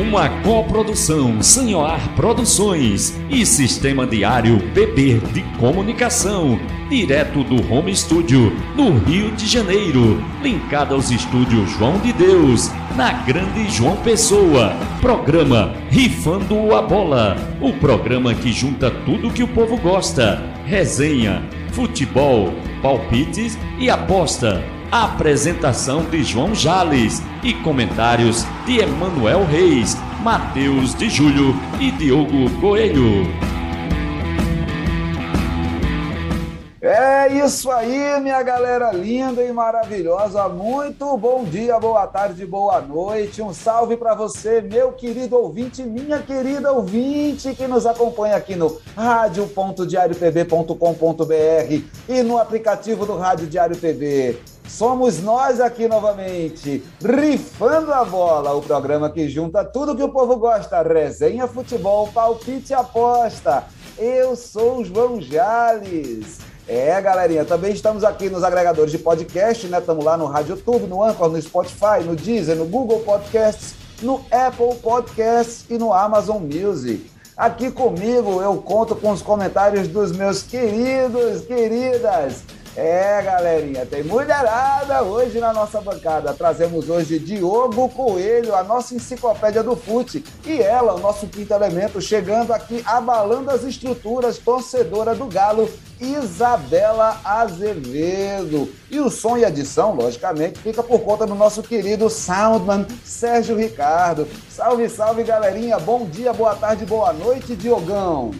Uma coprodução Sanhoar Produções e Sistema Diário BB de Comunicação, direto do Home Studio, no Rio de Janeiro, linkado aos estúdios João de Deus, na Grande João Pessoa. Programa Rifando a Bola, o programa que junta tudo que o povo gosta: resenha, futebol, palpites e aposta Apresentação de João Jales e comentários de Emanuel Reis, Matheus de Júlio e Diogo Coelho. É isso aí, minha galera linda e maravilhosa. Muito bom dia, boa tarde, boa noite. Um salve para você, meu querido ouvinte, minha querida ouvinte que nos acompanha aqui no rádio.diariopb.com.br e no aplicativo do Rádio Diário PB. Somos nós aqui novamente, Rifando a Bola, o programa que junta tudo que o povo gosta: resenha, futebol, palpite e aposta. Eu sou o João Jales. É, galerinha, também estamos aqui nos agregadores de podcast, né? Estamos lá no Rádio YouTube, no Anchor, no Spotify, no Deezer, no Google Podcasts, no Apple Podcasts e no Amazon Music. Aqui comigo eu conto com os comentários dos meus queridos, queridas é, galerinha, tem mulherada hoje na nossa bancada. Trazemos hoje Diogo Coelho, a nossa enciclopédia do fute, e ela, o nosso quinto elemento, chegando aqui abalando as estruturas, torcedora do Galo, Isabela Azevedo. E o som e edição, logicamente, fica por conta do nosso querido Soundman Sérgio Ricardo. Salve, salve, galerinha. Bom dia, boa tarde, boa noite, Diogão.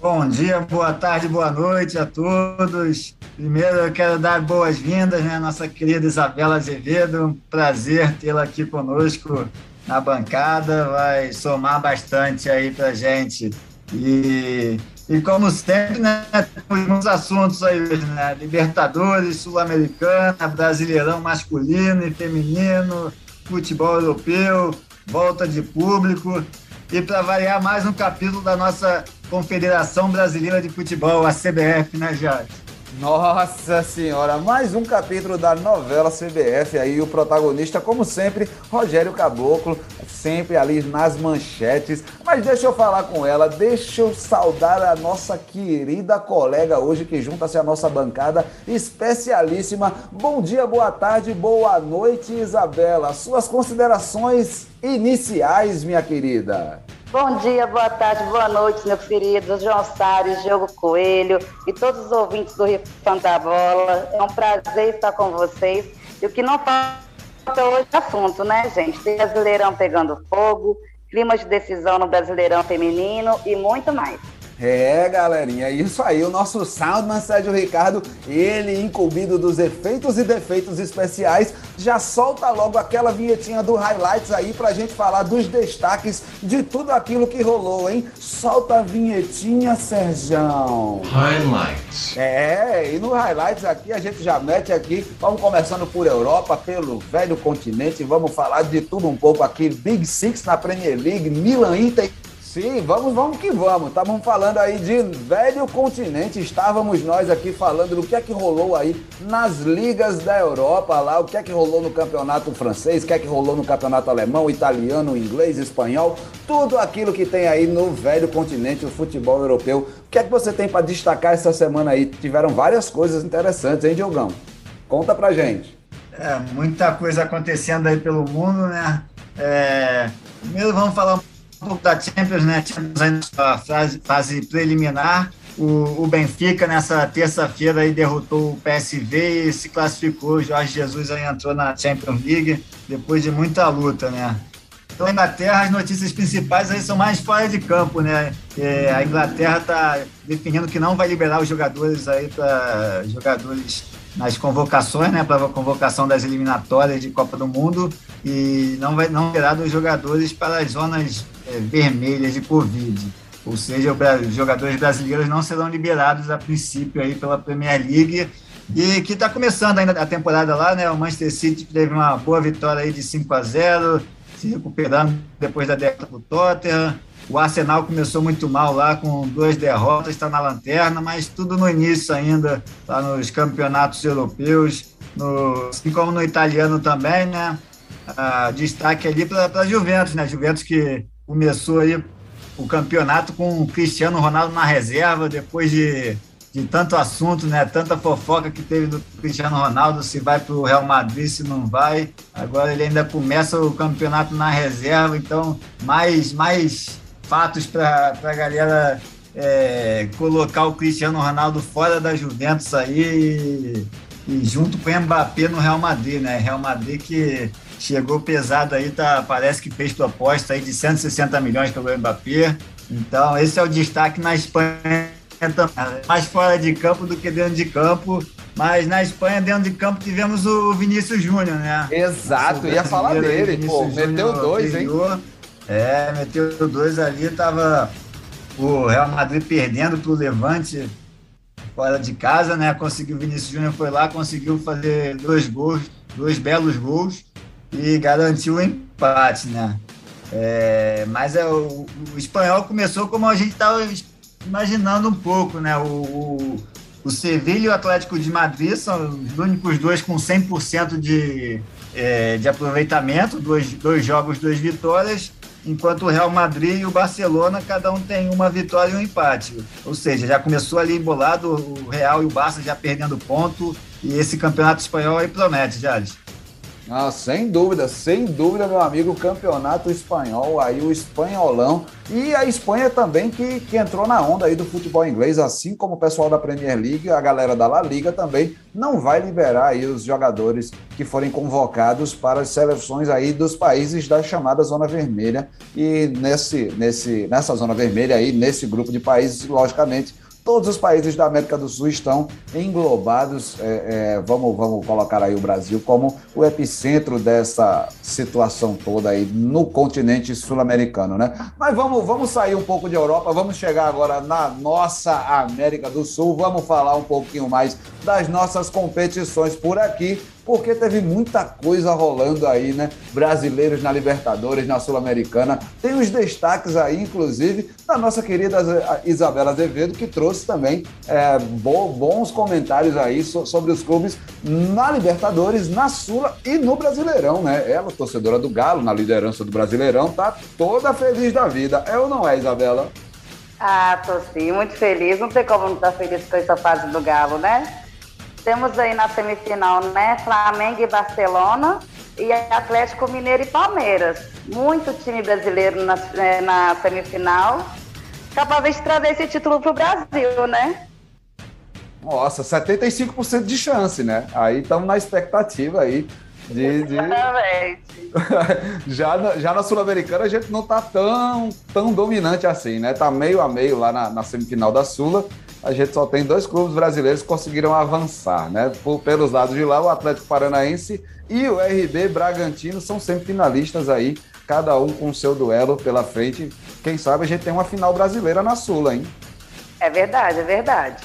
Bom dia, boa tarde, boa noite a todos. Primeiro eu quero dar boas-vindas, né, nossa querida Isabela Azevedo. Um prazer tê-la aqui conosco na bancada, vai somar bastante aí pra gente. E, e como sempre, né, temos uns assuntos aí né? Libertadores, Sul-Americana, Brasileirão masculino e feminino, futebol europeu, volta de público. E para variar mais um capítulo da nossa Confederação Brasileira de Futebol, a CBF, né, Jorge? Nossa senhora, mais um capítulo da novela CBF aí, o protagonista, como sempre, Rogério Caboclo, sempre ali nas manchetes. Mas deixa eu falar com ela, deixa eu saudar a nossa querida colega hoje que junta-se à nossa bancada especialíssima. Bom dia, boa tarde, boa noite, Isabela. Suas considerações iniciais, minha querida. Bom dia, boa tarde, boa noite, meu querido João Salles, Diogo Coelho e todos os ouvintes do Rio da Bola. É um prazer estar com vocês. E o que não falta hoje é assunto, né, gente? Tem Brasileirão pegando fogo, clima de decisão no Brasileirão feminino e muito mais. É, galerinha, é isso aí. O nosso Soundman Sérgio Ricardo, ele incumbido dos efeitos e defeitos especiais, já solta logo aquela vinhetinha do Highlights aí pra gente falar dos destaques de tudo aquilo que rolou, hein? Solta a vinhetinha, Sérgio. Highlights. É, e no Highlights aqui a gente já mete aqui, vamos começando por Europa, pelo velho continente, vamos falar de tudo um pouco aqui. Big Six na Premier League, Milan Inter Sim, vamos, vamos que vamos. Estávamos falando aí de velho continente. Estávamos nós aqui falando do que é que rolou aí nas ligas da Europa lá, o que é que rolou no campeonato francês, o que é que rolou no campeonato alemão, italiano, inglês, espanhol, tudo aquilo que tem aí no velho continente, o futebol europeu. O que é que você tem para destacar essa semana aí? Tiveram várias coisas interessantes, hein, Diogão? Conta pra gente. É, muita coisa acontecendo aí pelo mundo, né? É, primeiro vamos falar um da Champions, né? Champions aí na fase, fase preliminar. O, o, Benfica, nessa terça-feira, aí derrotou o PSV e se classificou. O Jorge Jesus aí entrou na Champions League depois de muita luta, né? Então, a Inglaterra, as notícias principais aí são mais fora de campo, né? É, a Inglaterra está definindo que não vai liberar os jogadores aí para jogadores nas convocações, né, para a convocação das eliminatórias de Copa do Mundo e não vai não terá dos jogadores para as zonas vermelhas de Covid. Ou seja, os jogadores brasileiros não serão liberados a princípio aí pela Premier League e que está começando ainda a temporada lá, né? O Manchester City teve uma boa vitória aí de 5 a 0, se recuperando depois da derrota para o Tottenham. O Arsenal começou muito mal lá, com duas derrotas, está na lanterna, mas tudo no início ainda, lá nos campeonatos europeus, no, assim como no italiano também, né? a destaque ali para a Juventus, né? Juventus que começou aí o campeonato com o Cristiano Ronaldo na reserva, depois de, de tanto assunto, né? Tanta fofoca que teve do Cristiano Ronaldo, se vai para o Real Madrid, se não vai. Agora ele ainda começa o campeonato na reserva, então mais, mais fatos para a galera é, colocar o Cristiano Ronaldo fora da Juventus aí e, e junto com o Mbappé no Real Madrid, né? Real Madrid que chegou pesado aí, tá, parece que fez proposta aí de 160 milhões pelo Mbappé. Então, esse é o destaque na Espanha também. Mais fora de campo do que dentro de campo. Mas na Espanha, dentro de campo, tivemos o Vinícius Júnior, né? Exato, ia falar dele, pô, meteu dois, hein? É, meteu dois ali, tava o Real Madrid perdendo para o Levante fora de casa, né? Conseguiu, o Vinícius Júnior foi lá, conseguiu fazer dois gols, dois belos gols e garantiu o empate, né? É, mas é, o, o, espanhol começou como a gente estava imaginando um pouco, né? O, o, o Sevilla e o Atlético de Madrid são os únicos dois com 100% de, é, de aproveitamento, dois, dois jogos, duas vitórias, enquanto o Real Madrid e o Barcelona, cada um tem uma vitória e um empate. Ou seja, já começou ali embolado o Real e o Barça já perdendo ponto, e esse campeonato espanhol aí promete, Jales. Ah, sem dúvida, sem dúvida, meu amigo, o campeonato espanhol, aí o espanholão e a Espanha também que, que entrou na onda aí do futebol inglês, assim como o pessoal da Premier League, a galera da La Liga também não vai liberar aí os jogadores que forem convocados para as seleções aí dos países da chamada Zona Vermelha e nesse, nesse, nessa Zona Vermelha aí, nesse grupo de países, logicamente, Todos os países da América do Sul estão englobados. É, é, vamos, vamos colocar aí o Brasil como o epicentro dessa situação toda aí no continente sul-americano, né? Mas vamos, vamos sair um pouco de Europa, vamos chegar agora na nossa América do Sul, vamos falar um pouquinho mais das nossas competições por aqui porque teve muita coisa rolando aí, né? Brasileiros na Libertadores, na Sul-Americana. Tem os destaques aí, inclusive, da nossa querida Isabela Azevedo, que trouxe também é, bons comentários aí sobre os clubes na Libertadores, na Sula e no Brasileirão, né? Ela, torcedora do Galo, na liderança do Brasileirão, tá toda feliz da vida. É ou não é, Isabela? Ah, tô sim, muito feliz. Não tem como não estar feliz com essa fase do Galo, né? Temos aí na semifinal, né? Flamengo e Barcelona e Atlético Mineiro e Palmeiras. Muito time brasileiro na, é, na semifinal. Capaz de trazer esse título para o Brasil, né? Nossa, 75% de chance, né? Aí estamos na expectativa aí de. de... já, na, já na Sul-Americana a gente não tá tão, tão dominante assim, né? Tá meio a meio lá na, na semifinal da Sula a gente só tem dois clubes brasileiros que conseguiram avançar, né? Por, pelos lados de lá, o Atlético Paranaense e o RB Bragantino são sempre finalistas aí, cada um com o seu duelo pela frente. Quem sabe a gente tem uma final brasileira na Sula, hein? É verdade, é verdade.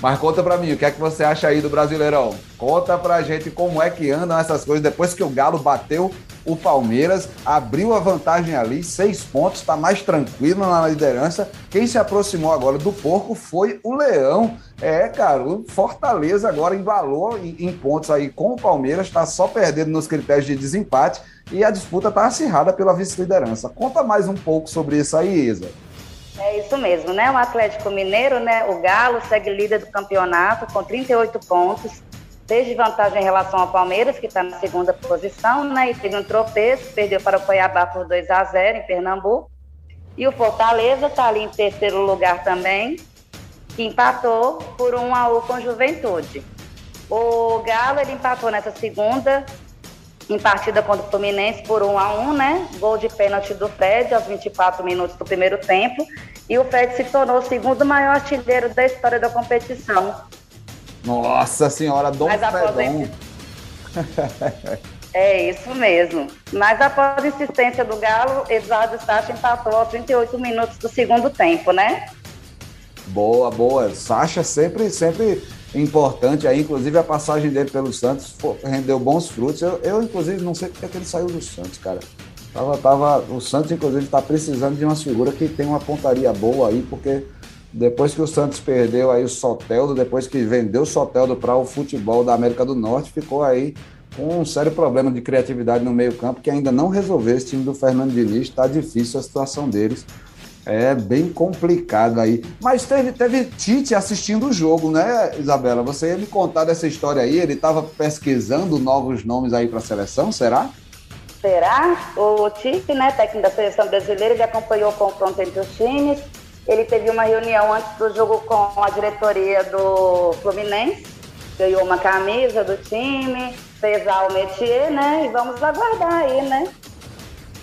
Mas conta pra mim, o que é que você acha aí do Brasileirão? Conta pra gente como é que andam essas coisas depois que o Galo bateu o Palmeiras, abriu a vantagem ali, seis pontos, está mais tranquilo na liderança. Quem se aproximou agora do porco foi o Leão. É, cara, o Fortaleza agora embalou em, em pontos aí com o Palmeiras, está só perdendo nos critérios de desempate e a disputa está acirrada pela vice-liderança. Conta mais um pouco sobre isso aí, Isa. É isso mesmo, né? O Atlético Mineiro, né? O Galo segue líder do campeonato com 38 pontos, desde vantagem em relação ao Palmeiras, que está na segunda posição, né? E teve um tropeço, perdeu para o Cuiabá por 2 a 0 em Pernambuco. E o Fortaleza está ali em terceiro lugar também, que empatou por 1 a 1 com Juventude. O Galo ele empatou nessa segunda em partida contra o Fluminense por 1 a 1 né? Gol de pênalti do Fred aos 24 minutos do primeiro tempo. E o Fred se tornou o segundo maior artilheiro da história da competição. Nossa senhora, Dom Mas Fredon. É isso mesmo. Mas após a insistência do Galo, Eduardo Sacha empatou aos 38 minutos do segundo tempo, né? Boa, boa. Sacha sempre, sempre importante aí, inclusive a passagem dele pelo Santos rendeu bons frutos. Eu, eu inclusive, não sei porque é que ele saiu do Santos, cara. Tava, tava, o Santos, inclusive, está precisando de uma figura que tem uma pontaria boa aí, porque depois que o Santos perdeu aí o Soteldo, depois que vendeu o Soteldo para o futebol da América do Norte, ficou aí com um sério problema de criatividade no meio-campo que ainda não resolveu esse time do Fernando Diniz. Está difícil a situação deles. É bem complicado aí. Mas teve, teve Tite assistindo o jogo, né, Isabela? Você ia me contar dessa história aí? Ele estava pesquisando novos nomes aí para a seleção, será? Será? O Tite, né, técnico da seleção brasileira, ele acompanhou o confronto entre os times. Ele teve uma reunião antes do jogo com a diretoria do Fluminense, ganhou uma camisa do time, fez o métier, né? E vamos aguardar aí, né?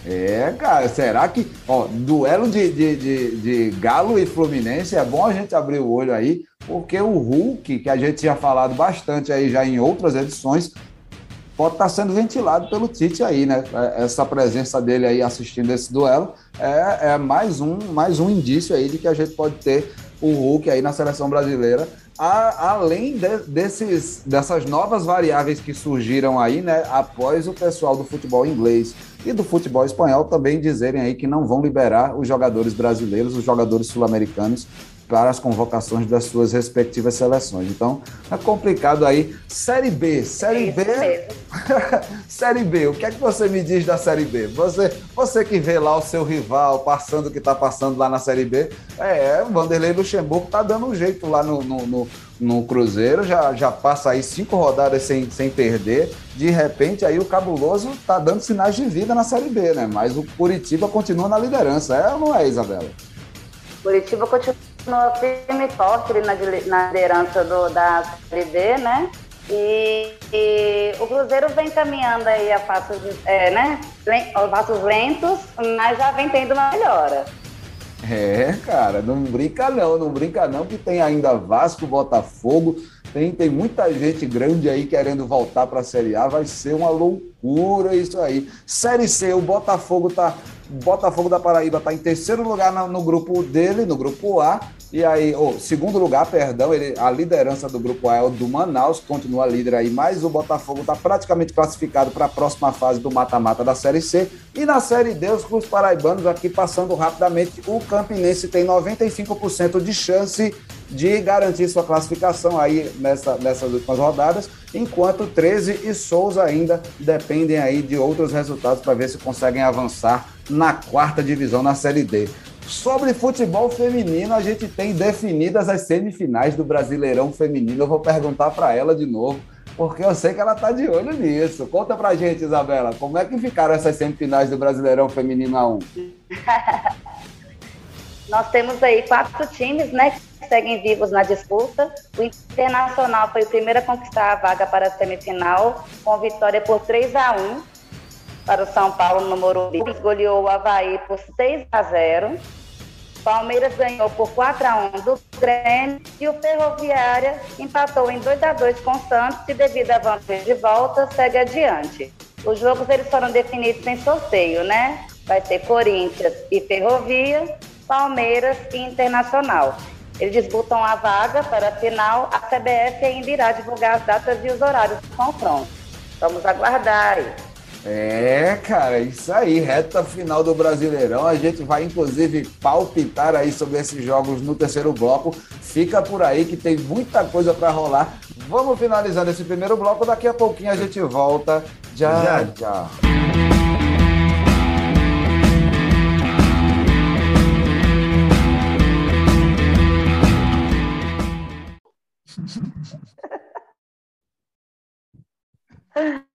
É, cara, será que. Ó, duelo de, de, de, de, Galo e Fluminense é bom a gente abrir o olho aí, porque o Hulk, que a gente tinha falado bastante aí já em outras edições, pode estar sendo ventilado pelo Tite aí, né? É, essa presença dele aí assistindo esse duelo é, é mais, um, mais um indício aí de que a gente pode ter o Hulk aí na seleção brasileira. A, além de, desses, dessas novas variáveis que surgiram aí, né, após o pessoal do futebol inglês e do futebol espanhol também dizerem aí que não vão liberar os jogadores brasileiros, os jogadores sul-americanos para as convocações das suas respectivas seleções. Então, é complicado aí. Série B, Série B. série B, o que é que você me diz da Série B? Você, você que vê lá o seu rival passando o que está passando lá na Série B, é, o Vanderlei Luxemburgo está dando um jeito lá no, no, no, no, Cruzeiro, já, já passa aí cinco rodadas sem, sem perder. De repente, aí o Cabuloso está dando sinais de vida na Série B, né? Mas o Curitiba continua na liderança, é ou não é, Isabela? Curitiba continua no firme e forte na, na liderança do, da Série B, né? E, e, o Cruzeiro vem caminhando aí a passos, é, né? passos lentos, mas já vem tendo uma melhora. É, cara, não brinca não, não brinca não, que tem ainda Vasco, Botafogo, tem, tem muita gente grande aí querendo voltar para a Série A, vai ser uma loucura isso aí. Série C, o Botafogo tá Botafogo da Paraíba está em terceiro lugar no, no, grupo dele, no grupo A. E aí, oh, segundo lugar, perdão, ele, a liderança do grupo A é o do Manaus, continua líder aí, mas o Botafogo está praticamente classificado para a próxima fase do mata-mata da Série C. E na Série D, os clubes paraibanos, aqui passando rapidamente, o Campinense tem 95% de chance de garantir sua classificação aí nessa, nessas últimas rodadas, enquanto 13 e Souza ainda dependem aí de outros resultados para ver se conseguem avançar na quarta divisão na Série D. Sobre futebol feminino, a gente tem definidas as semifinais do Brasileirão Feminino. Eu vou perguntar para ela de novo, porque eu sei que ela está de olho nisso. Conta para gente, Isabela, como é que ficaram essas semifinais do Brasileirão Feminino a 1? Nós temos aí quatro times, né, que seguem vivos na disputa. O Internacional foi o primeiro a conquistar a vaga para a semifinal, com vitória por 3 a 1 para o São Paulo no Morumbi. Goleou o Havaí por 6 a 0. Palmeiras ganhou por 4 a 1 do Grêmio e o Ferroviária empatou em 2 a 2 com o Santos e devido à vantagem de volta segue adiante. Os jogos eles foram definidos em sorteio, né? Vai ter Corinthians e Ferrovia, Palmeiras e Internacional. Eles disputam a vaga para a final. A CBF ainda irá divulgar as datas e os horários do confronto. Vamos aguardar aí. É, cara, isso aí, reta final do Brasileirão. A gente vai inclusive palpitar aí sobre esses jogos no terceiro bloco. Fica por aí que tem muita coisa para rolar. Vamos finalizando esse primeiro bloco, daqui a pouquinho a gente volta. Já, já. já.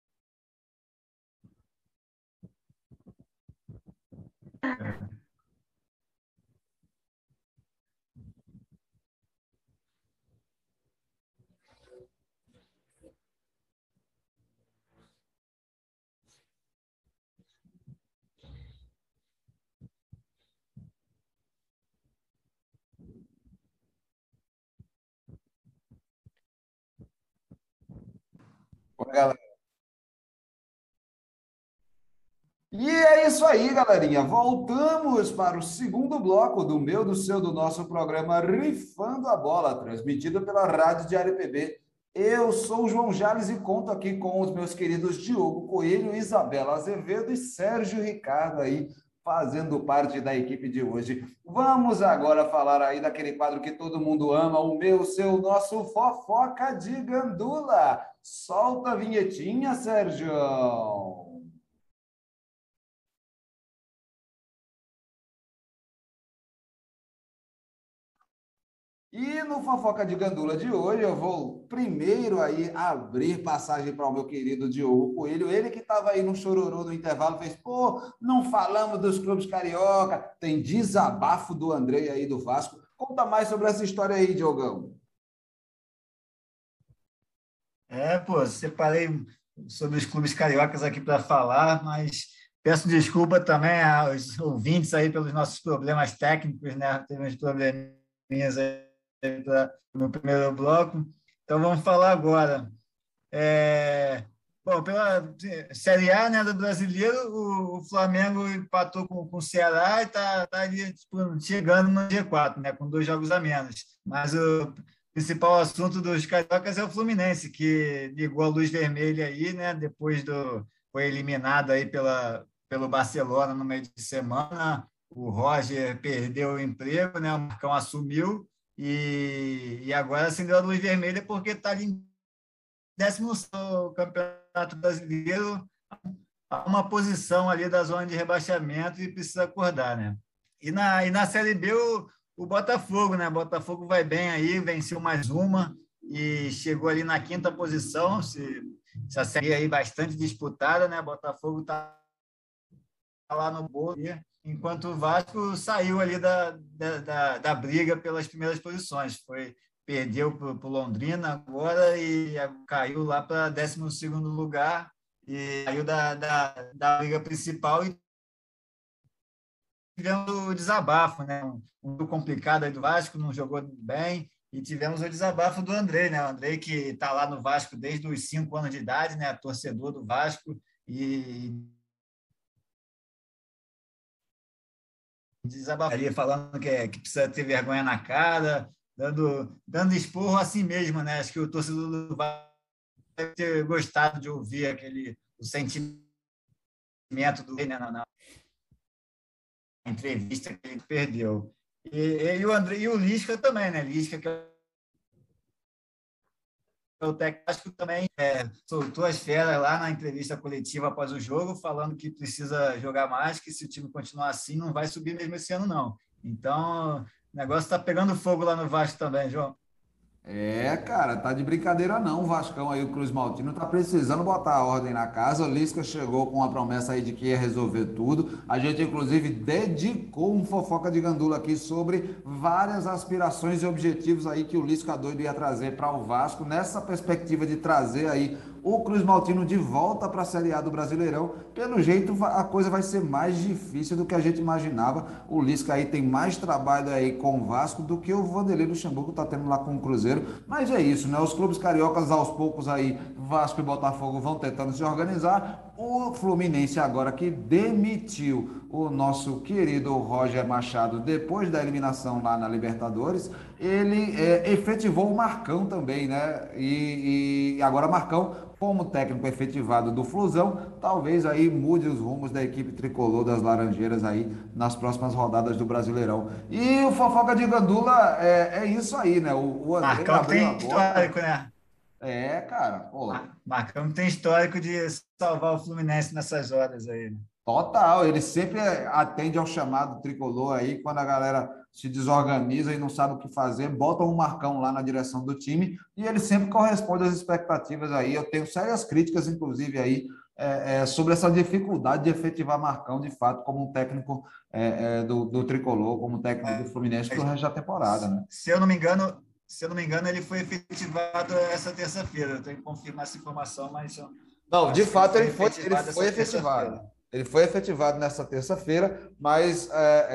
galera. E é isso aí, galerinha. Voltamos para o segundo bloco do meu, do seu, do nosso programa Rifando a Bola, transmitido pela Rádio Diário PB. Eu sou o João Jales e conto aqui com os meus queridos Diogo Coelho, Isabela Azevedo e Sérgio Ricardo aí, fazendo parte da equipe de hoje. Vamos agora falar aí daquele quadro que todo mundo ama, o meu, seu, nosso fofoca de gandula. Solta a vinhetinha, Sérgio. E no Fofoca de Gandula de hoje, eu vou primeiro aí abrir passagem para o meu querido Diogo Coelho, ele que estava aí no chororô no intervalo, fez, pô, não falamos dos clubes carioca, tem desabafo do Andrei aí do Vasco. Conta mais sobre essa história aí, Diogão. É, pô, separei sobre os clubes cariocas aqui para falar, mas peço desculpa também aos ouvintes aí pelos nossos problemas técnicos, né? Teve uns probleminhas aí no primeiro bloco. Então vamos falar agora. É, bom, pela Série A né, do brasileiro, o, o Flamengo empatou com, com o Ceará e está tá ali tipo, chegando no G4, né, com dois jogos a menos. Mas o principal assunto dos cariocas é o Fluminense, que ligou a luz vermelha aí, né, depois do foi eliminado aí pela, pelo Barcelona no meio de semana. O Roger perdeu o emprego, né, o Marcão assumiu e, e agora acendeu a luz vermelha porque está ali em décimo campeonato brasileiro, a uma posição ali da zona de rebaixamento e precisa acordar, né? E na, e na Série B, o, o Botafogo, né? O Botafogo vai bem aí, venceu mais uma e chegou ali na quinta posição. Se, essa série aí bastante disputada, né? Botafogo está lá no bolo enquanto o Vasco saiu ali da, da, da, briga pelas primeiras posições. Foi perdeu para o Londrina agora e caiu lá para 12 lugar e saiu da, da, da briga principal e tivemos o desabafo, né? Um complicado aí do Vasco, não jogou bem, e tivemos o desabafo do Andrei, né? O Andrei que está lá no Vasco desde os cinco anos de idade, né? Torcedor do Vasco e desabafaria falando que, é, que precisa ter vergonha na cara, dando, dando esporro assim mesmo, né? Acho que o torcedor do Vasco deve ter gostado de ouvir aquele o sentimento do né, na, na entrevista que ele perdeu. E, e, o André e o Lisca também, né? Lisca que é o técnico também é, soltou as feras lá na entrevista coletiva após o jogo, falando que precisa jogar mais, que se o time continuar assim, não vai subir mesmo esse ano, não. Então, o negócio está pegando fogo lá no Vasco também, João. É, cara, tá de brincadeira não. O Vascão aí, o Cruz Maltino, tá precisando botar a ordem na casa. O Lisca chegou com a promessa aí de que ia resolver tudo. A gente, inclusive, dedicou um fofoca de gandula aqui sobre várias aspirações e objetivos aí que o Lisca doido ia trazer para o Vasco, nessa perspectiva de trazer aí o Cruz Maltino de volta para a Série A do Brasileirão. Pelo jeito, a coisa vai ser mais difícil do que a gente imaginava. O Lisca aí tem mais trabalho aí com o Vasco do que o Vanderlei Luxemburgo está tendo lá com o Cruzeiro. Mas é isso, né? Os clubes cariocas, aos poucos aí, Vasco e Botafogo vão tentando se organizar. O Fluminense agora que demitiu o nosso querido Roger Machado depois da eliminação lá na Libertadores, ele é, efetivou o Marcão também, né? E, e agora Marcão como técnico efetivado do Flusão, talvez aí mude os rumos da equipe tricolor das Laranjeiras aí nas próximas rodadas do Brasileirão. E o Fofoca de Gandula é, é isso aí, né? O, o André Marcão tem histórico, né? É, cara. Pô. Marcão tem histórico de salvar o Fluminense nessas horas aí. Né? Total, ele sempre atende ao chamado tricolor aí, quando a galera se desorganiza e não sabe o que fazer, bota um marcão lá na direção do time e ele sempre corresponde às expectativas aí. Eu tenho sérias críticas, inclusive, aí é, é, sobre essa dificuldade de efetivar Marcão de fato como um técnico é, é do, do, tricolor, como técnico do Fluminense para o resto da temporada. Né? Se eu não me engano, se eu não me engano, ele foi efetivado essa terça-feira. Eu tenho que confirmar essa informação, mas. Não, de fato ele foi, ele foi efetivado. Ele foi efetivado nessa terça-feira, mas é,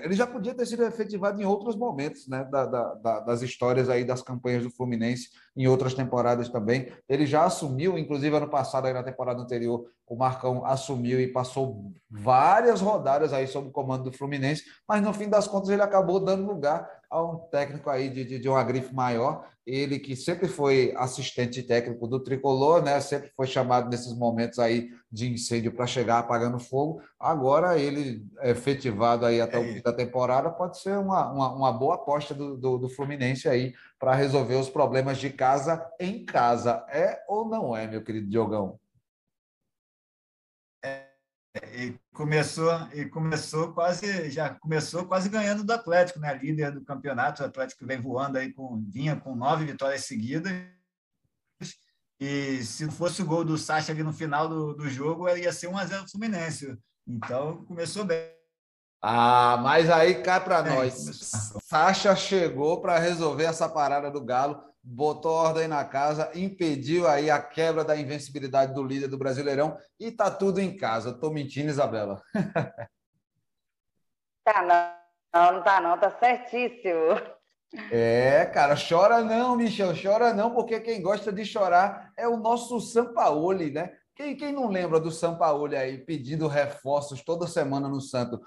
é, ele já podia ter sido efetivado em outros momentos né, da, da, das histórias aí das campanhas do Fluminense, em outras temporadas também. Ele já assumiu, inclusive ano passado, aí na temporada anterior, o Marcão assumiu e passou várias rodadas aí sob o comando do Fluminense, mas no fim das contas ele acabou dando lugar a um técnico aí de, de, de uma grife maior, ele que sempre foi assistente técnico do Tricolor, né? Sempre foi chamado nesses momentos aí de incêndio para chegar apagando fogo. Agora ele é efetivado aí até o fim da temporada pode ser uma, uma, uma boa aposta do, do, do Fluminense aí para resolver os problemas de casa em casa. É ou não é, meu querido Diogão? e começou e começou quase já começou quase ganhando do Atlético, né? Líder do campeonato, o Atlético vem voando aí com vinha com nove vitórias seguidas. E se fosse o gol do Sacha ali no final do, do jogo, ia ser 1 a 0 Fluminense. Então começou bem. Ah, mas aí cai para é, nós. Sacha chegou para resolver essa parada do Galo botou ordem na casa, impediu aí a quebra da invencibilidade do líder do Brasileirão e tá tudo em casa. Tô mentindo, Isabela. tá não, não tá não, tá certíssimo. É, cara, chora não, Michel, chora não, porque quem gosta de chorar é o nosso Sampaoli, né? Quem, quem não lembra do Sampaoli aí pedindo reforços toda semana no Santo?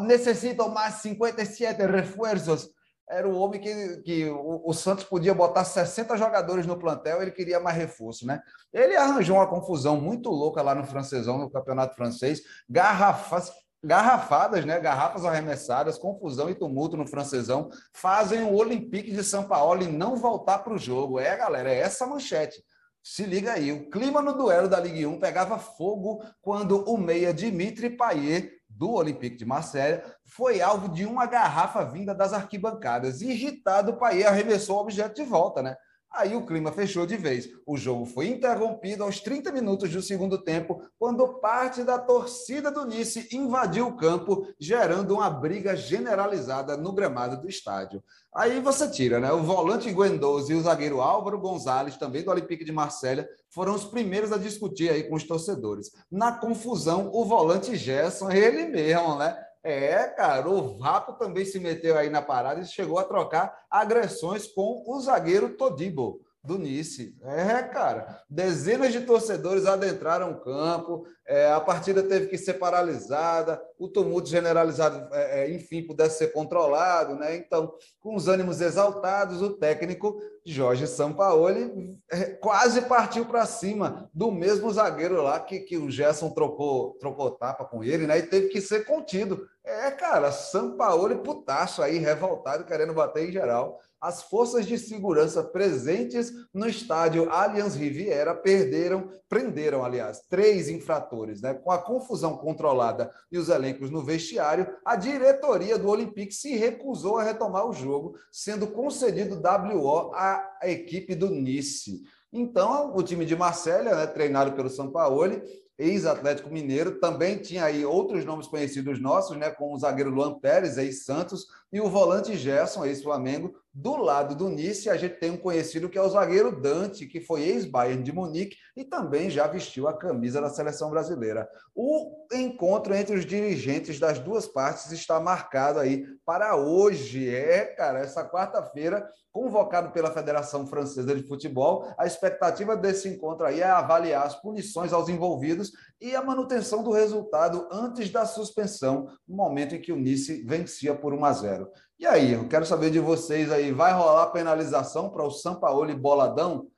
necessitam mais 57 reforços era o homem que, que o, o, Santos podia botar 60 jogadores no plantel, ele queria mais reforço, né? Ele arranjou uma confusão muito louca lá no francesão, no campeonato francês, garrafas, garrafadas, né? Garrafas arremessadas, confusão e tumulto no francesão, fazem o Olympique de São Paulo não voltar para o jogo. É, galera, é essa manchete. Se liga aí, o clima no duelo da Ligue 1 pegava fogo quando o meia Dimitri Payet do Olympique de Marselha foi alvo de uma garrafa vinda das arquibancadas. Irritado, o Paier arremessou o objeto de volta, né? Aí o clima fechou de vez. O jogo foi interrompido aos 30 minutos do segundo tempo, quando parte da torcida do Nice invadiu o campo, gerando uma briga generalizada no gramado do estádio. Aí você tira, né? O volante Guendouzi e o zagueiro Álvaro Gonzalez, também do Olympique de Marselha, foram os primeiros a discutir aí com os torcedores. Na confusão, o volante Gerson, ele mesmo, né? É, cara, o Vapo também se meteu aí na parada e chegou a trocar agressões com o zagueiro Todibo do Nice. É, cara, dezenas de torcedores adentraram o campo, é, a partida teve que ser paralisada, o tumulto generalizado, é, é, enfim, pudesse ser controlado, né? Então, com os ânimos exaltados, o técnico Jorge Sampaoli é, quase partiu para cima do mesmo zagueiro lá que, que o Gerson trocou, trocou tapa com ele, né? E teve que ser contido. É, cara, Sampaoli putaço aí, revoltado, querendo bater em geral as forças de segurança presentes no estádio Allianz Riviera perderam, prenderam, aliás, três infratores. Né? Com a confusão controlada e os elencos no vestiário, a diretoria do Olympique se recusou a retomar o jogo, sendo concedido WO à equipe do Nice. Então, o time de Marselha, né, treinado pelo Sampaoli, ex-Atlético Mineiro, também tinha aí outros nomes conhecidos nossos, né, como o zagueiro Luan Pérez, ex-Santos, e o volante Gerson, ex-Flamengo, do lado do Nice, a gente tem um conhecido que é o zagueiro Dante, que foi ex-Bayern de Munique e também já vestiu a camisa da seleção brasileira. O encontro entre os dirigentes das duas partes está marcado aí para hoje. É, cara, essa quarta-feira, convocado pela Federação Francesa de Futebol. A expectativa desse encontro aí é avaliar as punições aos envolvidos e a manutenção do resultado antes da suspensão, no momento em que o Nice vencia por 1 a 0. E aí, eu quero saber de vocês aí, vai rolar penalização para o Sampaoli boladão?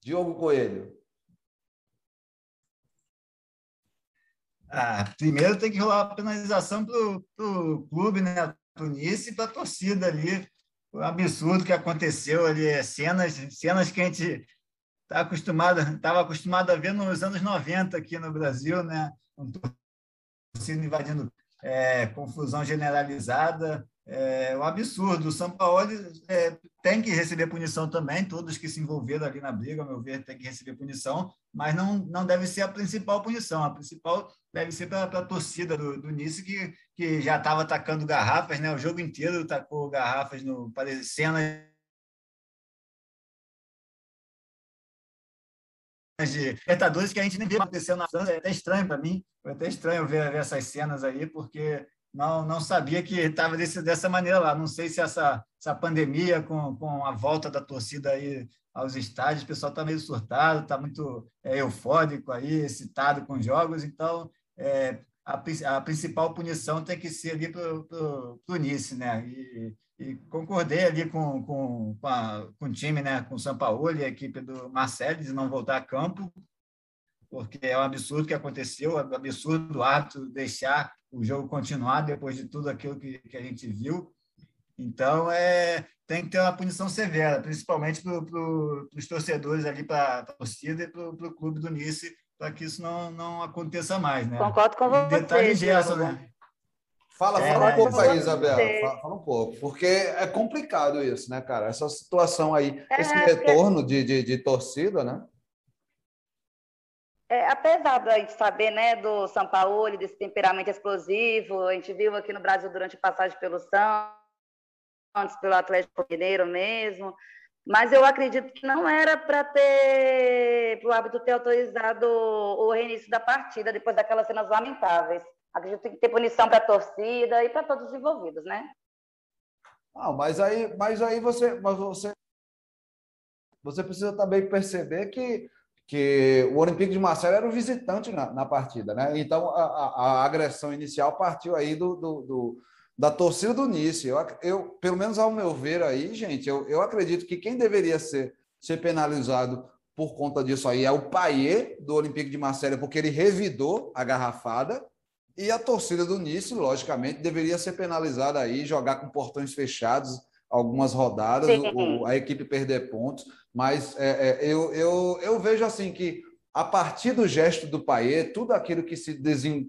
Diogo Coelho. Ah, primeiro tem que rolar a penalização para o clube, né? Para o Nice e para a torcida ali. O absurdo que aconteceu ali, é cenas, cenas que a gente tá acostumado, estava acostumado a ver nos anos 90 aqui no Brasil, né? Um torcida invadindo é, confusão generalizada, é um absurdo. O São Paulo é, tem que receber punição também, todos que se envolveram ali na briga, ao meu ver, tem que receber punição, mas não, não deve ser a principal punição. A principal deve ser para a torcida do, do Nice, que, que já estava atacando garrafas, né? o jogo inteiro tacou garrafas no parecendo de Libertadores que a gente nem viu acontecer na França. É até estranho para mim, foi até estranho ver, ver essas cenas aí, porque não, não sabia que estava dessa maneira lá. Não sei se essa, essa pandemia, com, com a volta da torcida aí aos estádios, o pessoal está meio surtado, está muito é, eufórico aí, excitado com jogos, então é, a, a principal punição tem que ser ali para o Nice, né? E, e concordei ali com, com, com, a, com o time, né, com o São Paulo e a equipe do Marcelo de não voltar a campo, porque é um absurdo que aconteceu, é um absurdo o árbitro deixar o jogo continuar depois de tudo aquilo que, que a gente viu. Então, é, tem que ter uma punição severa, principalmente para pro, os torcedores ali, para a torcida e para o clube do Nice, para que isso não, não aconteça mais. Né? Concordo com você. Detalhe Gerson, né? Fala, é, fala um pouco aí, Isabela. Fala, fala, um pouco, porque é complicado isso, né, cara? Essa situação aí, é, esse retorno de, de, de, torcida, né? É, apesar da gente saber, né, do São Paulo, desse temperamento explosivo, a gente viu aqui no Brasil durante a passagem pelo Santos, pelo Atlético Mineiro mesmo, mas eu acredito que não era para ter, para o árbitro ter autorizado o reinício da partida depois daquelas cenas lamentáveis. Acredito que tem que ter punição para a torcida e para todos os envolvidos, né? Não, mas aí, mas aí você, mas você, você precisa também perceber que, que o Olympique de Marseille era o visitante na, na partida, né? Então a, a, agressão inicial partiu aí do, do, do da torcida do Nice. Eu, eu, pelo menos ao meu ver aí, gente, eu, eu acredito que quem deveria ser, ser penalizado por conta disso aí é o Paier do Olympique de Marseille, porque ele revidou a garrafada e a torcida do Nice, logicamente, deveria ser penalizada aí, jogar com portões fechados algumas rodadas, o, a equipe perder pontos. Mas é, é, eu, eu, eu vejo assim que a partir do gesto do Paier, tudo aquilo que se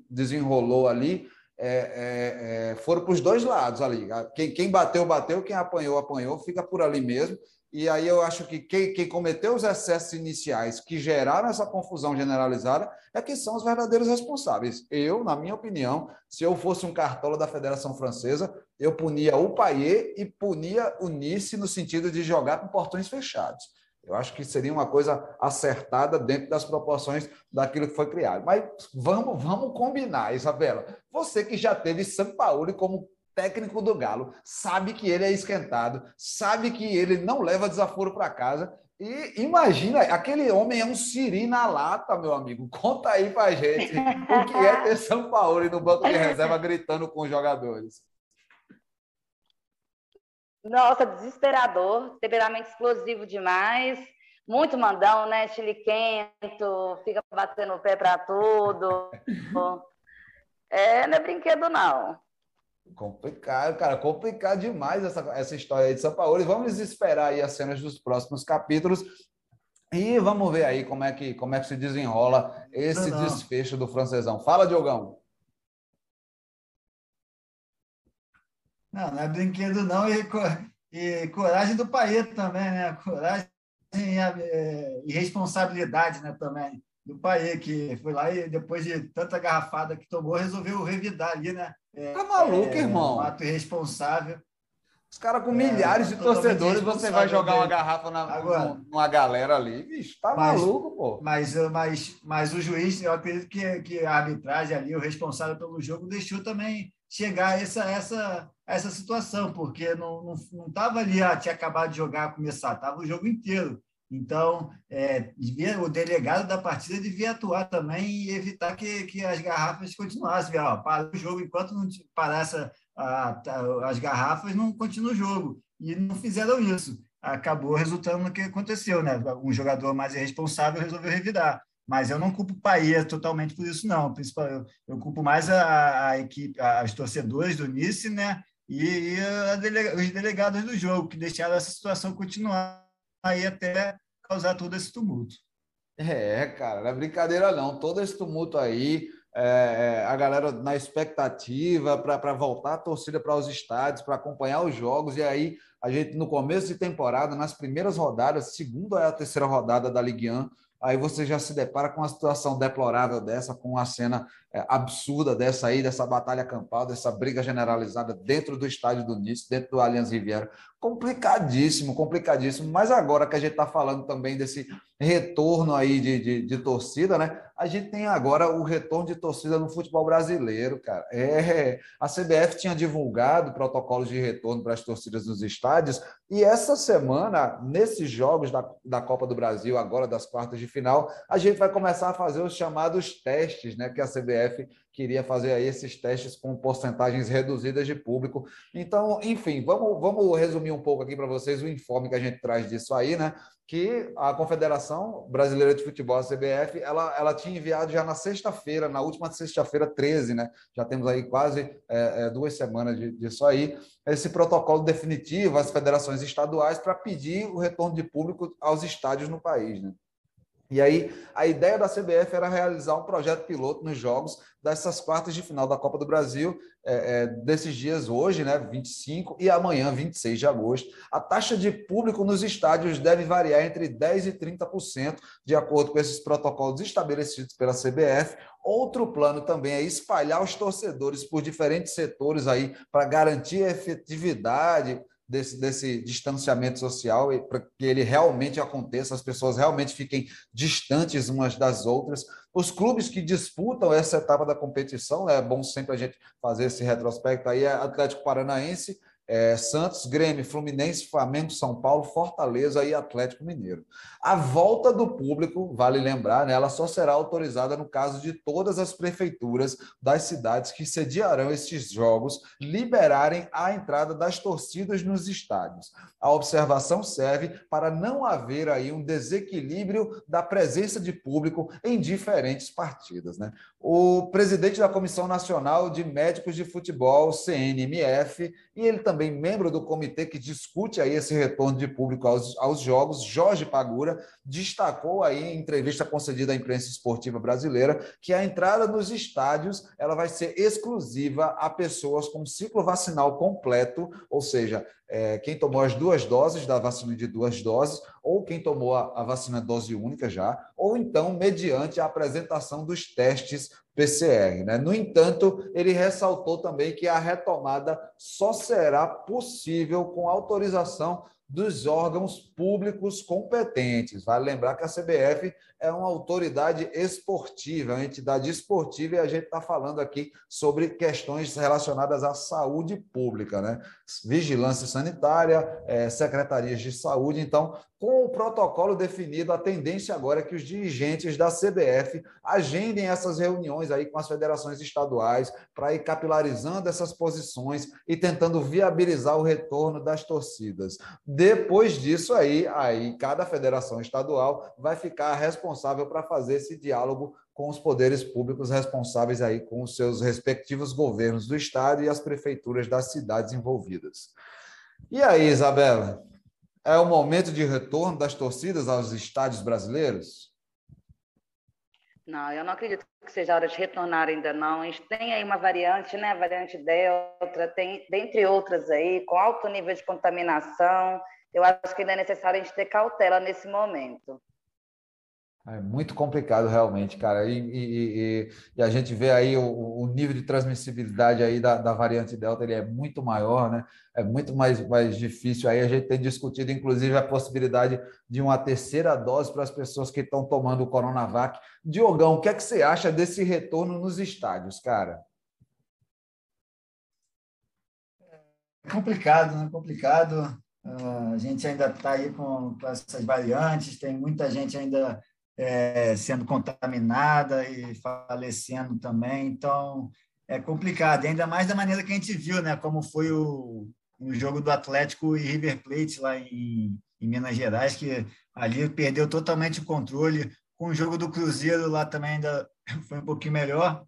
desenrolou ali é, é, é foram para os dois lados ali. Quem, quem bateu, bateu, quem apanhou, apanhou, fica por ali mesmo. E aí eu acho que quem, quem, cometeu os excessos iniciais que geraram essa confusão generalizada é que são os verdadeiros responsáveis. Eu, na minha opinião, se eu fosse um cartola da Federação Francesa, eu punia o Payet e punia o Nice no sentido de jogar com portões fechados. Eu acho que seria uma coisa acertada dentro das proporções daquilo que foi criado. Mas vamos, vamos combinar, Isabela. Você que já teve São Paulo como técnico do Galo, sabe que ele é esquentado, sabe que ele não leva desaforo para casa. E imagina, aquele homem é um siri na lata, meu amigo. Conta aí pra gente o que é ter São Paulo no banco de reserva gritando com os jogadores. Nossa, desesperador, temperamento explosivo demais, muito mandão, né? Chiliquento, fica batendo o pé para tudo. É, não é brinquedo, não. Complicado, cara, complicado demais essa, essa história aí de São Paulo. E vamos esperar aí as cenas dos próximos capítulos e vamos ver aí como é que, como é que se desenrola esse não, não. desfecho do francesão. Fala, Diogão. Não, não é brinquedo não e, e coragem do país também, né? Coragem e, é, e responsabilidade, né, também do Paê, que foi lá e depois de tanta garrafada que tomou, resolveu revidar ali, né? É, tá maluco, é, irmão? Um ato irresponsável. Os caras com milhares é, de torcedores, você vai jogar uma garrafa na, Agora, numa galera ali, bicho, tá mas, maluco, pô. Mas, mas, mas o juiz, eu acredito que, que a arbitragem ali, o responsável pelo jogo, deixou também chegar a essa, essa, essa situação, porque não estava não, não tava ali, ah, tinha acabado de jogar, começar, estava o jogo inteiro. Então, é, devia, o delegado da partida devia atuar também e evitar que, que as garrafas continuassem. Ó, para o jogo, enquanto não parasse a, a, as garrafas, não continua o jogo. E não fizeram isso. Acabou resultando no que aconteceu. Né? Um jogador mais irresponsável resolveu revidar. Mas eu não culpo o Bahia totalmente por isso, não. Eu, eu culpo mais a, a equipe, as torcedores do Nice né? e, e delega, os delegados do jogo, que deixaram essa situação continuar aí até causar todo esse tumulto. É, cara, não é brincadeira não. Todo esse tumulto aí, é, é a galera na expectativa para voltar a torcida para os estádios, para acompanhar os jogos, e aí a gente no começo de temporada, nas primeiras rodadas, segunda é a terceira rodada da Ligue 1, aí você já se depara com uma situação deplorável dessa, com uma cena absurda dessa aí, dessa batalha campal, dessa briga generalizada dentro do estádio do Nice, dentro do Allianz Riviera. Complicadíssimo, complicadíssimo. Mas agora que a gente está falando também desse retorno aí de, de, de, torcida, né? A gente tem agora o retorno de torcida no futebol brasileiro, cara. É, a CBF tinha divulgado protocolos de retorno para as torcidas nos estádios, e essa semana, nesses jogos da, da Copa do Brasil, agora das quartas de final, a gente vai começar a fazer os chamados testes, né? Que a CBF CBF queria fazer esses testes com porcentagens reduzidas de público. Então, enfim, vamos, vamos resumir um pouco aqui para vocês o informe que a gente traz disso aí, né? Que a Confederação Brasileira de Futebol, a CBF, ela, ela tinha enviado já na sexta-feira, na última sexta-feira 13, né? Já temos aí quase é, é, duas semanas disso aí, esse protocolo definitivo às federações estaduais para pedir o retorno de público aos estádios no país, né? E aí, a ideia da CBF era realizar um projeto piloto nos jogos dessas quartas de final da Copa do Brasil, é, é, desses dias hoje, né, 25 e amanhã, 26 de agosto. A taxa de público nos estádios deve variar entre 10% e 30%, de acordo com esses protocolos estabelecidos pela CBF. Outro plano também é espalhar os torcedores por diferentes setores aí para garantir a efetividade desse, desse distanciamento social para que ele realmente aconteça, as pessoas realmente fiquem distantes umas das outras. Os clubes que disputam essa etapa da competição, é bom sempre a gente fazer esse retrospecto aí, é Atlético Paranaense, é, Santos, Grêmio, Fluminense, Flamengo, São Paulo, Fortaleza e Atlético Mineiro. A volta do público, vale lembrar, né, ela só será autorizada no caso de todas as prefeituras das cidades que sediarão estes jogos liberarem a entrada das torcidas nos estádios. A observação serve para não haver aí um desequilíbrio da presença de público em diferentes partidas. Né? O presidente da Comissão Nacional de Médicos de Futebol, CNMF, e ele também membro do comitê que discute aí esse retorno de público aos, aos jogos, Jorge Pagura, destacou aí em entrevista concedida à imprensa esportiva brasileira que a entrada nos estádios ela vai ser exclusiva a pessoas com ciclo vacinal completo, ou seja, é, quem tomou as duas doses da vacina de duas doses, ou quem tomou a, a vacina dose única já, ou então mediante a apresentação dos testes PCR. Né? No entanto, ele ressaltou também que a retomada só será possível com autorização dos órgãos públicos competentes. Vale lembrar que a CBF é uma autoridade esportiva, uma entidade esportiva, e a gente está falando aqui sobre questões relacionadas à saúde pública, né? Vigilância sanitária, é, secretarias de saúde. Então, com o protocolo definido, a tendência agora é que os dirigentes da CBF agendem essas reuniões aí com as federações estaduais para ir capilarizando essas posições e tentando viabilizar o retorno das torcidas. Depois disso aí, aí cada federação estadual vai ficar responsável para fazer esse diálogo com os poderes públicos responsáveis aí com os seus respectivos governos do estado e as prefeituras das cidades envolvidas. E aí, Isabela, é o momento de retorno das torcidas aos estádios brasileiros? Não, eu não acredito que seja hora de retornar ainda não. A gente tem aí uma variante, né? A variante Delta, tem, dentre outras aí, com alto nível de contaminação. Eu acho que ainda é necessário a gente ter cautela nesse momento. É muito complicado realmente, cara. E, e, e a gente vê aí o, o, nível de transmissibilidade aí da, da, variante Delta, ele é muito maior, né? É muito mais, mais difícil. Aí a gente tem discutido, inclusive, a possibilidade de uma terceira dose para as pessoas que estão tomando o Coronavac. Diogão, o que é que você acha desse retorno nos estádios, cara? É complicado, né? Complicado. Uh, a gente ainda está aí com, com essas variantes, tem muita gente ainda é, sendo contaminada e falecendo também. Então, é complicado, ainda mais da maneira que a gente viu, né? Como foi o, o jogo do Atlético e River Plate lá em, em Minas Gerais, que ali perdeu totalmente o controle. Com o jogo do Cruzeiro lá também ainda foi um pouquinho melhor,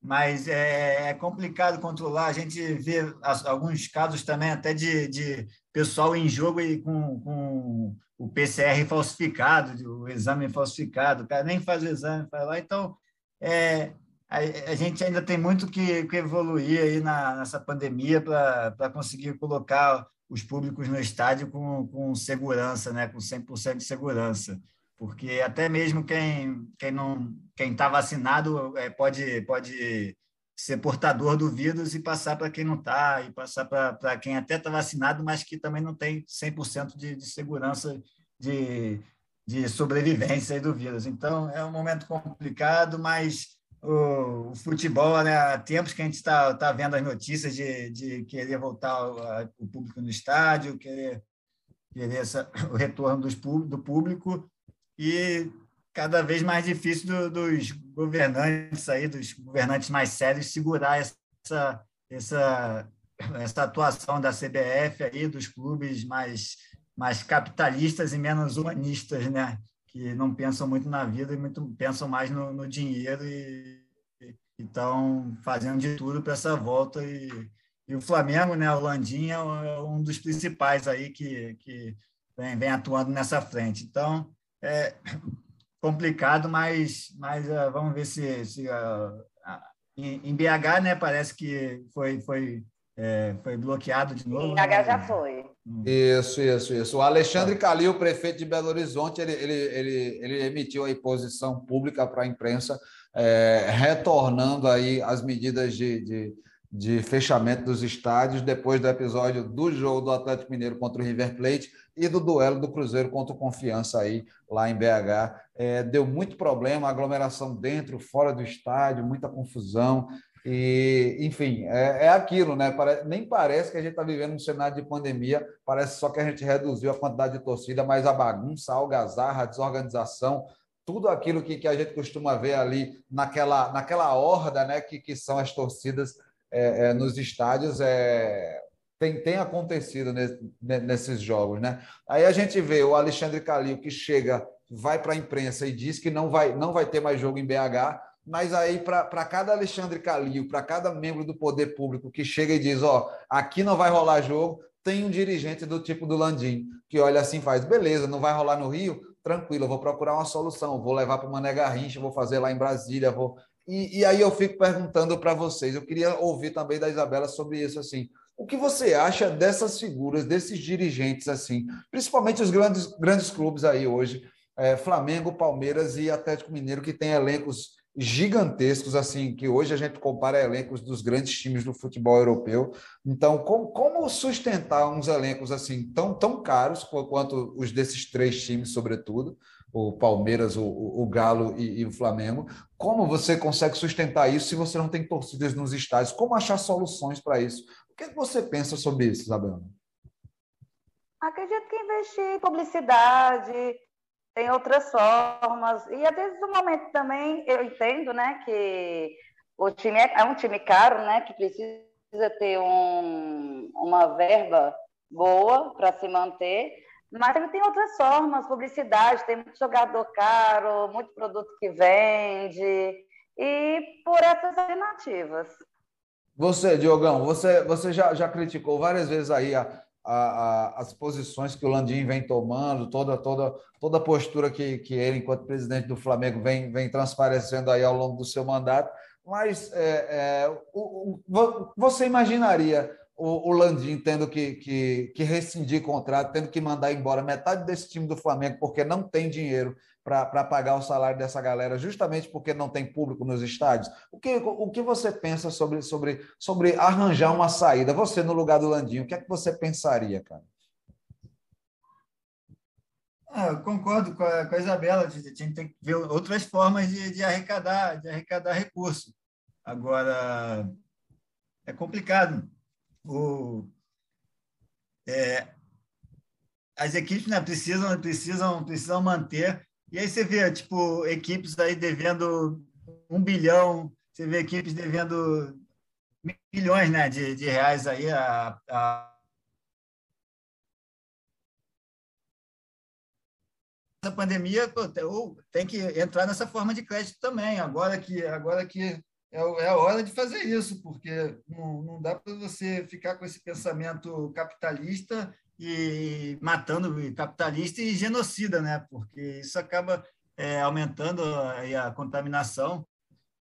mas é, é, complicado controlar. A gente vê alguns casos também até de, de pessoal em jogo e com, com o PCR falsificado, o exame falsificado, o cara nem faz o exame, faz lá. Então, é, a, a, gente ainda tem muito que, que evoluir aí na, nessa pandemia para conseguir colocar os públicos no estádio com, com segurança, né, com 100% de segurança. Porque até mesmo quem, quem não quem está vacinado é, pode, pode ser portador do vírus e passar para quem não está, e passar para quem até está vacinado, mas que também não tem 100% de, de segurança de, de sobrevivência do vírus. Então, é um momento complicado, mas o, o futebol, né, há tempos que a gente está tá vendo as notícias de, de querer voltar o, o público no estádio, querer, querer essa, o retorno dos, do público, e cada vez mais difícil do, dos governantes aí, dos governantes mais sérios, segurar essa, essa, essa atuação da CBF aí, dos clubes mais, mais capitalistas e menos humanistas, né? Que não pensam muito na vida e muito pensam mais no, no dinheiro e estão fazendo de tudo para essa volta e, e o Flamengo, né, o Landim é um dos principais aí que, que vem, vem atuando nessa frente. Então, é, complicado, mas, mas uh, vamos ver se, se uh, em, em, BH, né, parece que foi, foi, é, foi bloqueado de novo. Em BH né? já foi. Hum. Isso, isso, isso. O Alexandre Calil, prefeito de Belo Horizonte, ele, ele, ele, ele emitiu a posição pública para a imprensa, é, retornando aí as medidas de, de de fechamento dos estádios depois do episódio do jogo do Atlético Mineiro contra o River Plate e do duelo do Cruzeiro contra o Confiança aí lá em BH. É, deu muito problema, aglomeração dentro, fora do estádio, muita confusão. E, enfim, é, é aquilo, né? nem parece que a gente está vivendo um cenário de pandemia, parece só que a gente reduziu a quantidade de torcida, mas a bagunça, a algazarra, a desorganização, tudo aquilo que, que a gente costuma ver ali naquela, naquela horda né, que, que são as torcidas é, é, nos estádios é, tem, tem acontecido nesse, nesses jogos. Né? Aí a gente vê o Alexandre Calil que chega, vai para a imprensa e diz que não vai, não vai ter mais jogo em BH, mas aí para cada Alexandre Calil, para cada membro do poder público que chega e diz, ó, aqui não vai rolar jogo, tem um dirigente do tipo do Landim, que olha assim faz, beleza, não vai rolar no Rio? Tranquilo, eu vou procurar uma solução, vou levar para o Mané Garrincha, vou fazer lá em Brasília, vou e, e aí eu fico perguntando para vocês, eu queria ouvir também da Isabela sobre isso, assim, o que você acha dessas figuras, desses dirigentes, assim, principalmente os grandes, grandes clubes aí hoje, é, Flamengo, Palmeiras e Atlético Mineiro, que tem elencos gigantescos, assim, que hoje a gente compara elencos dos grandes times do futebol europeu. Então, como, como sustentar uns elencos assim tão, tão caros quanto os desses três times, sobretudo, o Palmeiras, o, o Galo e, e, o Flamengo. Como você consegue sustentar isso se você não tem torcidas nos estádios? Como achar soluções para isso? É que você pensa sobre isso, Isabela? Acredito que investir em publicidade, tem outras formas. E às vezes no momento também eu entendo, né, que o time é, é um time caro, né, que precisa ter um, uma verba boa para se manter. Mas tem outras formas, publicidade, tem muito jogador caro, muito produto que vende, e por essas alternativas. Você, Diogão, você, você já, já criticou várias vezes aí a, a, a, as posições que o Landim vem tomando, toda, toda, toda a postura que, que ele, enquanto presidente do Flamengo, vem, vem transparecendo aí ao longo do seu mandato. Mas é, é, o, o, você imaginaria o, o Landim tendo que, que, que, rescindir contrato, tendo que mandar embora metade desse time do Flamengo porque não tem dinheiro para pagar o salário dessa galera, justamente porque não tem público nos estádios. O que, o que você pensa sobre, sobre, sobre arranjar uma saída? Você, no lugar do Landim, o que é que você pensaria, cara? Ah, eu concordo com a, com a Isabela, a gente tem que ver outras formas de, de arrecadar, de arrecadar recurso. Agora, é complicado o, é, as equipes né, precisam, precisam, precisam manter. E aí você vê, tipo, equipes aí devendo um bilhão, você vê equipes devendo milhões né, de, de reais aí a, a essa pandemia pô, tem que entrar nessa forma de crédito também. Agora que agora que é, é a hora de fazer isso, porque não, não dá para você ficar com esse pensamento capitalista e matando capitalista e genocida, né? Porque isso acaba é, aumentando a, a, contaminação.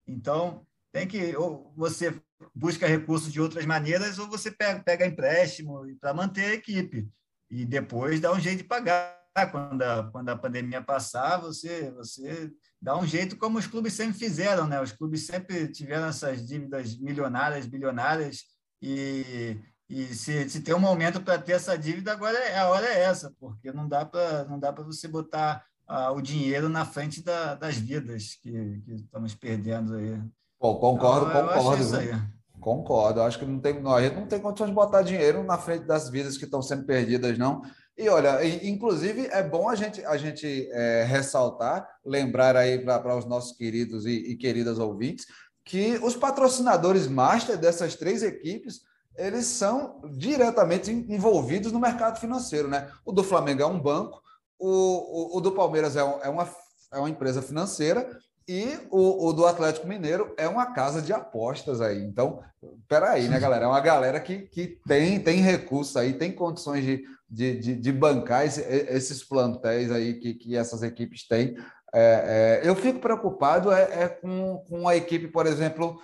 Então, tem que ou você busca recursos de outras maneiras ou você pega, pega empréstimo para manter a equipe e depois dá um jeito de pagar quando a, quando a pandemia passar, você, você dá um jeito como os clubes sempre fizeram, né? Os clubes sempre tiveram essas dívidas milionárias, bilionárias, e, e se, se tem um momento para ter essa dívida, agora é, a hora é essa, porque não dá para não dá para você botar ah, o dinheiro na frente da, das vidas que, que estamos perdendo aí. Concordo, então, concordo. Concordo, acho que não tem, não, a gente não tem condições de botar dinheiro na frente das vidas que estão sendo perdidas, não. E olha, inclusive é bom a gente, a gente é, ressaltar, lembrar aí para os nossos queridos e, e queridas ouvintes, que os patrocinadores master dessas três equipes eles são diretamente envolvidos no mercado financeiro, né? O do Flamengo é um banco, o, o, o do Palmeiras é, um, é, uma, é uma empresa financeira e o, o, do Atlético Mineiro é uma casa de apostas aí. Então, peraí, né, galera? É uma galera que, que tem, tem recursos aí, tem condições de, de, de, de bancar esse, esses plantéis aí que, que essas equipes têm. É, é, eu fico preocupado é, é, com, com a equipe, por exemplo,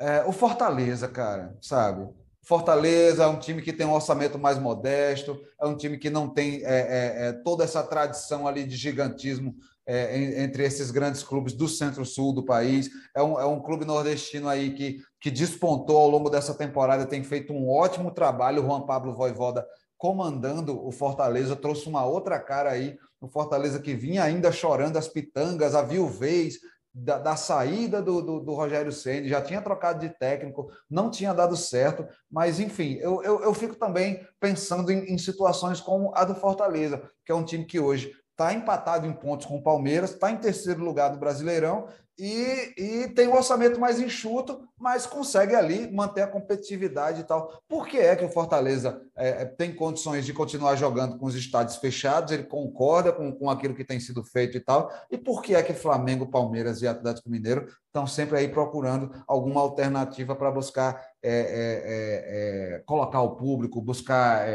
é, o Fortaleza, cara, sabe? Fortaleza é um time que tem um orçamento mais modesto, é um time que não tem é, é, é toda essa tradição ali de gigantismo é, entre esses grandes clubes do centro-sul do país. É um, é um clube nordestino aí que, que despontou ao longo dessa temporada, tem feito um ótimo trabalho. O Juan Pablo Voivoda comandando o Fortaleza, trouxe uma outra cara aí, o Fortaleza que vinha ainda chorando as pitangas, a viuvez, da, da saída do, do, do Rogério Ceni já tinha trocado de técnico, não tinha dado certo, mas enfim, eu, eu, eu fico também pensando em, em situações como a do Fortaleza, que é um time que hoje está empatado em pontos com o Palmeiras, está em terceiro lugar do Brasileirão e, e tem um orçamento mais enxuto, mas consegue ali manter a competitividade e tal. Por que é que o Fortaleza é, é, tem condições de continuar jogando com os estádios fechados? Ele concorda com, com aquilo que tem sido feito e tal? E por que é que Flamengo, Palmeiras e Atlético Mineiro estão sempre aí procurando alguma alternativa para buscar é, é, é, é, colocar o público, buscar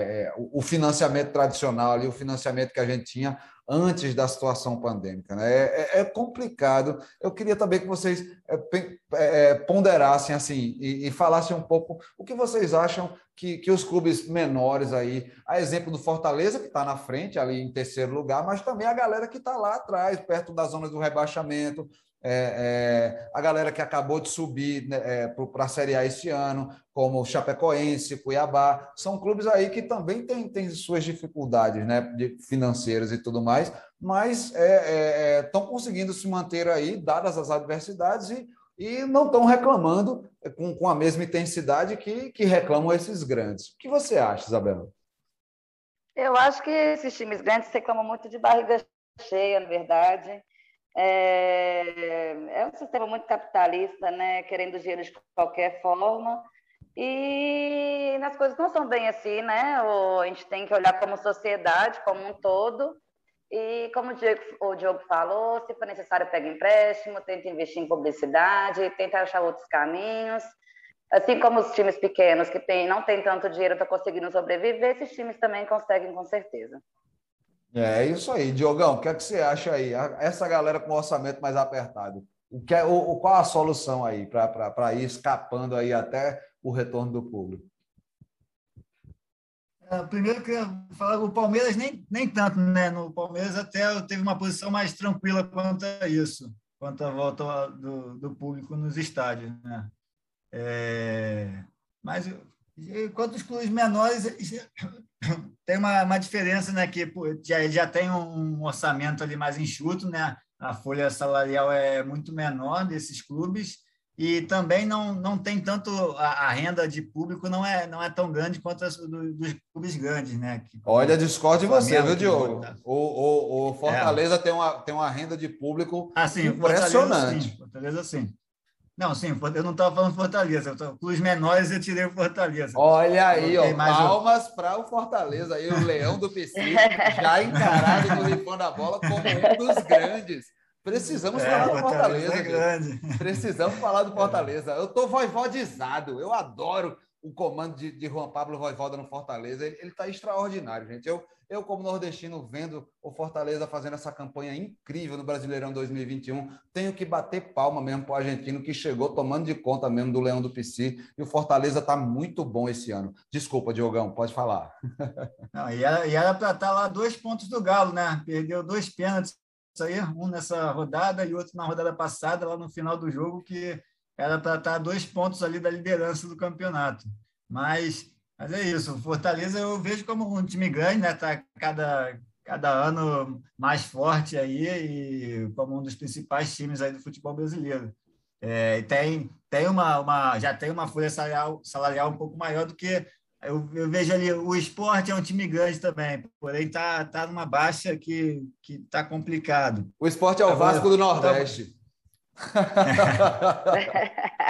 o financiamento tradicional ali, o financiamento que a gente tinha antes da situação pandêmica. Né? É, é, complicado. Eu queria também que vocês é, é, ponderassem assim e, e, falassem um pouco o que vocês acham que, que os clubes menores aí, a exemplo do Fortaleza, que está na frente, ali em terceiro lugar, mas também a galera que está lá atrás, perto das zonas do rebaixamento, é, é, a galera que acabou de subir né, é, para a Série A este ano, como Chapecoense, Cuiabá, são clubes aí que também têm, têm suas dificuldades né, de, financeiras e tudo mais, mas estão é, é, é, conseguindo se manter aí, dadas as adversidades, e, e não estão reclamando com, com a mesma intensidade que, que reclamam esses grandes. O que você acha, Isabela? Eu acho que esses times grandes reclamam muito de barriga cheia, na verdade. É, é um sistema muito capitalista, né? Querendo dinheiro de qualquer forma. E as coisas não são bem assim, né? a gente tem que olhar como sociedade, como um todo. E como o Diogo, o Diogo falou, se for necessário, pega empréstimo, tenta investir em publicidade, tenta achar outros caminhos. Assim como os times pequenos que tem, não têm tanto dinheiro, estão conseguindo sobreviver, esses times também conseguem com certeza. É isso aí. Diogão, o que é que você acha aí? Essa galera com orçamento mais apertado, o que é, o, qual a solução aí para ir escapando aí até o retorno do público? É, primeiro que falar o Palmeiras nem, nem tanto, né? No Palmeiras até teve uma posição mais tranquila quanto a isso, quanto à volta do, do público nos estádios, né? É, mas quanto os clubes menores tem uma, uma diferença, né? Que já, já tem um orçamento ali mais enxuto, né? A folha salarial é muito menor desses clubes e também não, não tem tanto a, a renda de público não é não é tão grande quanto as do, dos clubes grandes, né? Que, Olha, discorde você, viu, Diogo? O, o, o Fortaleza é. tem, uma, tem uma renda de público ah, sim, impressionante. Fortaleza, sim. Fortaleza, sim. Não, sim, eu não estava falando Fortaleza. Os menores eu tirei o Fortaleza. Olha aí, ó, palmas para o Fortaleza. Aí o Leão do PC já encarado no Rifão da Bola como um dos grandes. Precisamos é, falar do Fortaleza. Fortaleza é Precisamos falar do Fortaleza. Eu estou voivodizado. Eu adoro o comando de, de Juan Pablo Voivoda no Fortaleza. Ele está extraordinário, gente. Eu, eu, como nordestino, vendo o Fortaleza fazendo essa campanha incrível no Brasileirão 2021, tenho que bater palma mesmo para o argentino que chegou tomando de conta mesmo do Leão do PC. E o Fortaleza está muito bom esse ano. Desculpa, Diogão, pode falar. Não, e era para estar tá lá dois pontos do Galo, né? Perdeu dois pênaltis aí, um nessa rodada e outro na rodada passada, lá no final do jogo, que era para estar tá dois pontos ali da liderança do campeonato. Mas mas é isso, o Fortaleza eu vejo como um time grande, né? Tá cada, cada ano mais forte aí e como um dos principais times aí do futebol brasileiro. É, tem tem uma, uma já tem uma folha salarial, salarial um pouco maior do que eu, eu, vejo ali, o esporte é um time grande também, porém está tá numa baixa que está complicado. O esporte é o Vasco do Nordeste.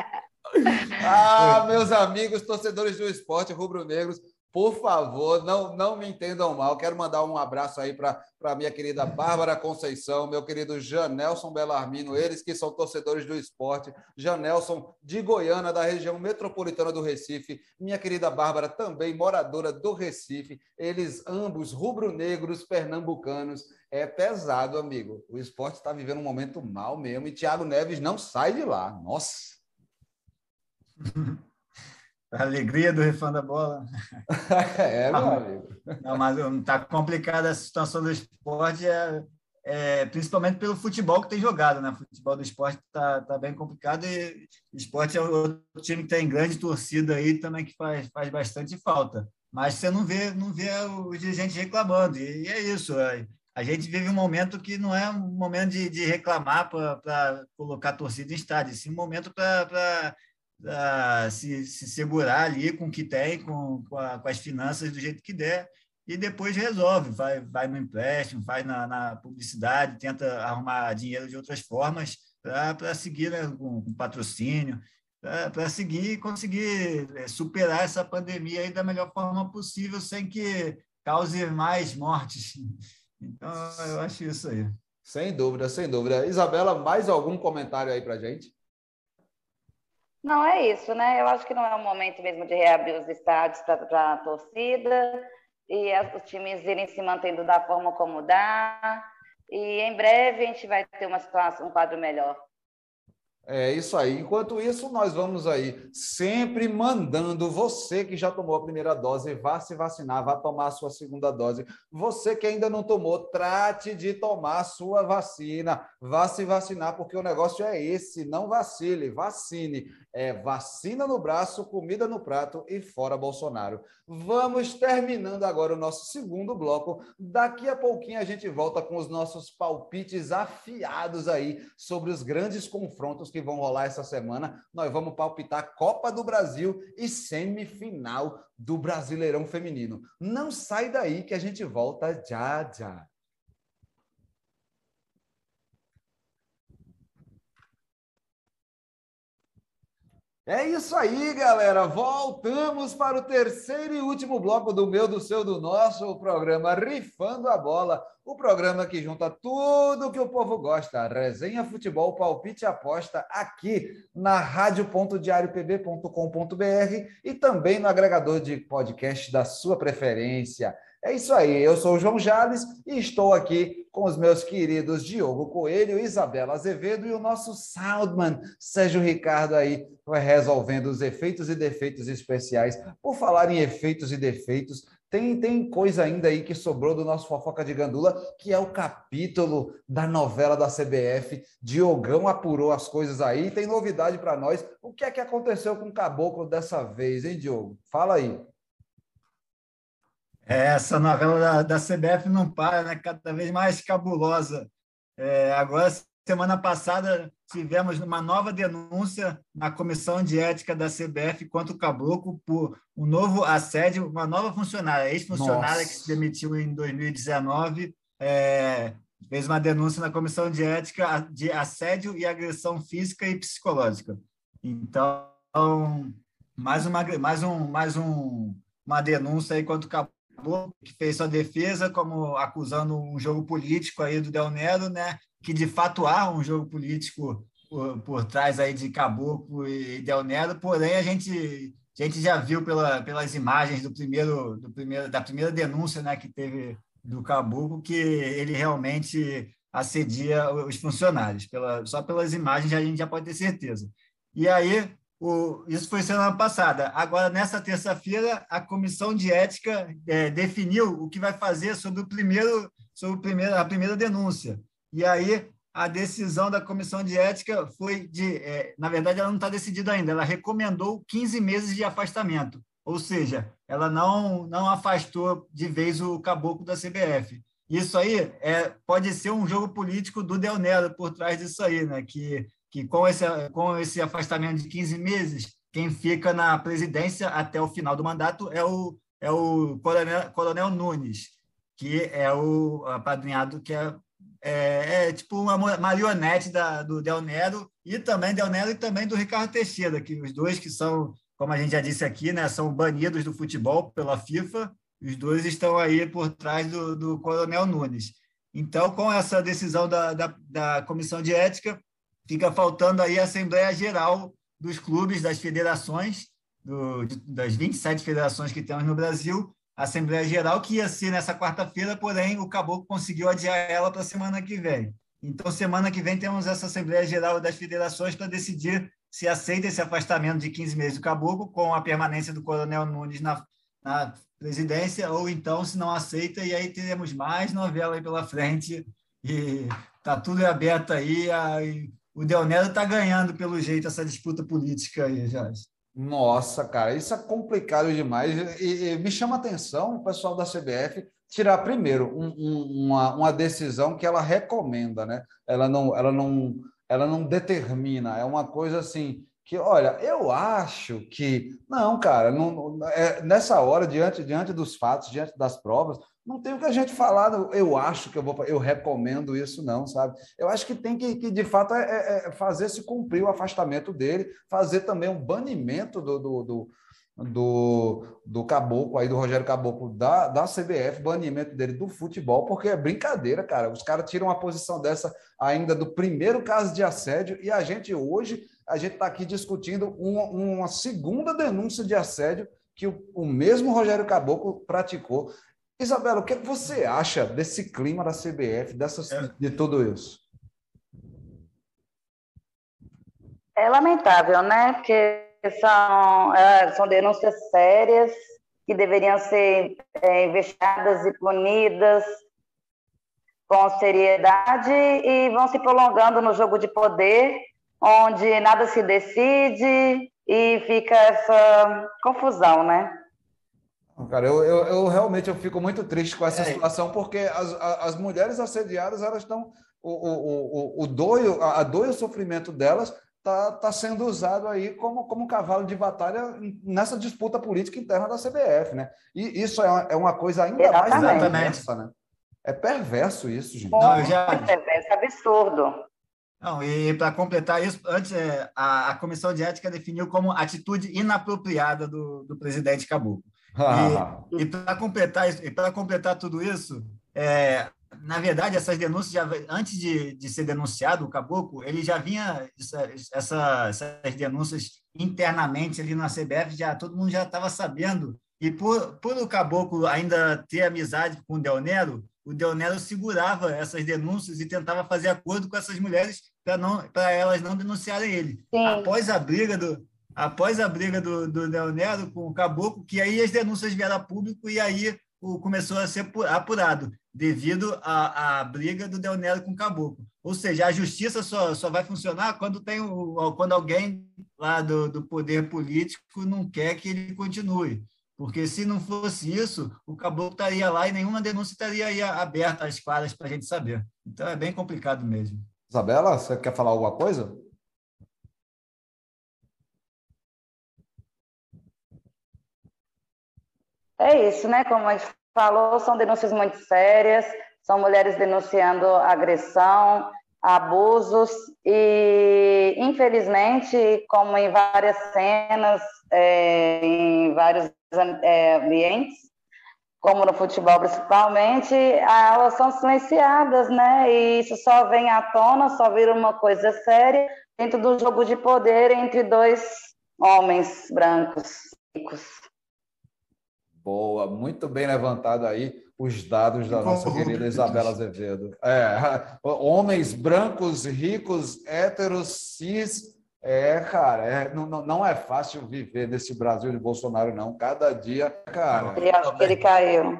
ah, meus amigos, torcedores do esporte rubro-negros, por favor, não, não me entendam mal. Quero mandar um abraço aí para minha querida Bárbara Conceição, meu querido Janelson Belarmino, eles que são torcedores do esporte. Janelson, de Goiânia, da região metropolitana do Recife. Minha querida Bárbara, também moradora do Recife. Eles ambos rubro-negros pernambucanos. É pesado, amigo. O esporte está vivendo um momento mal mesmo e Thiago Neves não sai de lá. Nossa! A alegria do refã da bola. é, meu amigo. Não, mas está complicada a situação do esporte, é, é, principalmente pelo futebol que tem jogado, né? O futebol do esporte está tá bem complicado e o esporte é outro time que tem grande torcida aí também que faz, faz bastante falta. Mas você não vê, não vê os dirigentes reclamando, e, e é isso. É, a gente vive um momento que não é um momento de, de reclamar para colocar torcida em estádio, sim um momento para uh, se, se, segurar ali com o que tem, com, com, a, com, as finanças do jeito que der, e depois resolve, vai, vai no empréstimo, vai na, na publicidade, tenta arrumar dinheiro de outras formas para seguir né, com, com patrocínio, para seguir e conseguir é, superar essa pandemia aí da melhor forma possível, sem que cause mais mortes. Então, eu acho isso aí. Sem dúvida, sem dúvida. Isabela, mais algum comentário aí para gente? Não, é isso, né? Eu acho que não é o momento mesmo de reabrir os estádios para a torcida e os times irem se mantendo da forma como dá. E em breve a gente vai ter uma situação, um quadro melhor. É isso aí. Enquanto isso, nós vamos aí sempre mandando você que já tomou a primeira dose, vá se vacinar, vá tomar a sua segunda dose. Você que ainda não tomou, trate de tomar a sua vacina, vá se vacinar, porque o negócio é esse, não vacile, vacine. É vacina no braço, comida no prato e fora Bolsonaro. Vamos terminando agora o nosso segundo bloco. Daqui a pouquinho a gente volta com os nossos palpites afiados aí sobre os grandes confrontos que que vão rolar essa semana. Nós vamos palpitar Copa do Brasil e semifinal do Brasileirão Feminino. Não sai daí que a gente volta já já. É isso aí, galera. Voltamos para o terceiro e último bloco do meu, do seu, do nosso, o programa Rifando a Bola. O programa que junta tudo que o povo gosta. Resenha, futebol, palpite aposta aqui na rádio.diariopb.com.br e também no agregador de podcast da sua preferência. É isso aí, eu sou o João Jales e estou aqui com os meus queridos Diogo Coelho, Isabela Azevedo e o nosso Soundman, Sérgio Ricardo aí, resolvendo os efeitos e defeitos especiais. Por falar em efeitos e defeitos, tem, tem coisa ainda aí que sobrou do nosso Fofoca de Gandula, que é o capítulo da novela da CBF. Diogão apurou as coisas aí, tem novidade para nós. O que é que aconteceu com o Caboclo dessa vez, hein, Diogo? Fala aí. É, essa novela da, da CBF não para, né? Cada vez mais cabulosa. É, agora, semana passada, tivemos uma nova denúncia na Comissão de Ética da CBF contra o Caboclo por um novo assédio, uma nova funcionária, ex-funcionária que se demitiu em 2019, é, fez uma denúncia na Comissão de Ética de assédio e agressão física e psicológica. Então, mais uma, mais um, mais um, uma denúncia aí contra o Caboclo que fez sua defesa como acusando um jogo político aí do Del Nero, né? Que de fato há um jogo político por, por trás aí de Caboclo e Del Nero, porém a gente a gente já viu pela, pelas imagens do primeiro, do primeiro da primeira denúncia, né, que teve do Caboclo que ele realmente assedia os funcionários. Pela, só pelas imagens a gente já pode ter certeza. E aí o, isso foi semana passada. Agora, nessa terça-feira, a comissão de ética é, definiu o que vai fazer sobre o primeiro, sobre o primeiro, a primeira denúncia. E aí a decisão da comissão de ética foi de, é, na verdade, ela não está decidida ainda. Ela recomendou 15 meses de afastamento, ou seja, ela não não afastou de vez o caboclo da CBF. Isso aí é, pode ser um jogo político do Del Nero por trás disso aí, né? Que que com esse, com esse afastamento de 15 meses, quem fica na presidência até o final do mandato é o, é o Coronel, Coronel Nunes, que é o apadrinhado que é, é, é tipo uma marionete da, do Del Nero e também Del Nero e também do Ricardo Teixeira, que os dois que são, como a gente já disse aqui, né, são banidos do futebol pela FIFA, os dois estão aí por trás do, do Coronel Nunes. Então, com essa decisão da, da, da Comissão de Ética, fica faltando aí a Assembleia Geral dos clubes, das federações, do, das 27 federações que temos no Brasil, a Assembleia Geral, que ia ser nessa quarta-feira, porém o Caboclo conseguiu adiar ela para a semana que vem. Então, semana que vem, temos essa Assembleia Geral das Federações para decidir se aceita esse afastamento de 15 meses do Caboclo, com a permanência do Coronel Nunes na, na presidência, ou então, se não aceita, e aí teremos mais novela aí pela frente, e tá tudo aberto aí, aí o Deonero está ganhando, pelo jeito, essa disputa política aí, Jorge. Nossa, cara, isso é complicado demais. E, e me chama a atenção o pessoal da CBF tirar primeiro um, um, uma, uma decisão que ela recomenda, né? Ela não, ela não, ela não determina. É uma coisa assim que, olha, eu acho que não, cara, não, é, nessa hora diante diante dos fatos, diante das provas, não tem o que a gente falar, eu acho que eu vou, eu recomendo isso, não, sabe? Eu acho que tem que, que de fato, é, é, é fazer se cumprir o afastamento dele, fazer também um banimento do, do, do, do, do Caboclo, aí do Rogério Caboclo da, da CBF, banimento dele do futebol, porque é brincadeira, cara. Os caras tiram uma posição dessa ainda do primeiro caso de assédio, e a gente hoje, a gente está aqui discutindo uma, uma segunda denúncia de assédio que o, o mesmo Rogério Caboclo praticou. Isabela, o que você acha desse clima da CBF, dessas, é. de tudo isso? É lamentável, né? Porque são, é, são denúncias sérias que deveriam ser é, investigadas e punidas com seriedade e vão se prolongando no jogo de poder, onde nada se decide e fica essa confusão, né? Cara, eu, eu, eu, realmente eu fico muito triste com essa é. situação, porque as, as mulheres assediadas, elas estão. O, o, o, o doio, a dor e o sofrimento delas está tá sendo usado aí como, como cavalo de batalha nessa disputa política interna da CBF, né? E isso é uma, é uma coisa ainda Exatamente. mais perversa, né? É perverso isso, gente. Não, já... É perverso, é absurdo. Não, e para completar isso, antes é, a, a, comissão de ética definiu como atitude inapropriada do, do presidente Caboclo. e, e para completar, para completar tudo isso, é, na verdade, essas denúncias, já, antes de, de ser denunciado o Caboclo, ele já vinha, essa, essa, essas denúncias internamente ali na CBF, já todo mundo já estava sabendo. E por, por o Caboclo ainda ter amizade com o Del Nero, o Del Nero segurava essas denúncias e tentava fazer acordo com essas mulheres para elas não denunciarem ele. Sim. Após a briga do após a briga do, do Del Nero com o Caboclo, que aí as denúncias vieram a público e aí o, começou a ser apurado devido à, à briga do Del Nero com o Caboclo. Ou seja, a justiça só, só vai funcionar quando, tem o, quando alguém lá do, do poder político não quer que ele continue. Porque se não fosse isso, o caboclo estaria lá e nenhuma denúncia estaria aí aberta às claras para a gente saber. Então é bem complicado mesmo. Isabela, você quer falar alguma coisa? É isso, né? Como a gente falou, são denúncias muito sérias, são mulheres denunciando agressão, abusos e, infelizmente, como em várias cenas, é, em vários é, ambientes, como no futebol principalmente, elas são silenciadas, né? E isso só vem à tona, só vira uma coisa séria dentro do jogo de poder entre dois homens brancos ricos. Boa, muito bem levantado aí os dados da nossa querida Isabela Azevedo. É, homens brancos, ricos, héteros, cis. É, cara, é, não, não é fácil viver nesse Brasil de Bolsonaro, não. Cada dia, cara. Eu acho que ele caiu.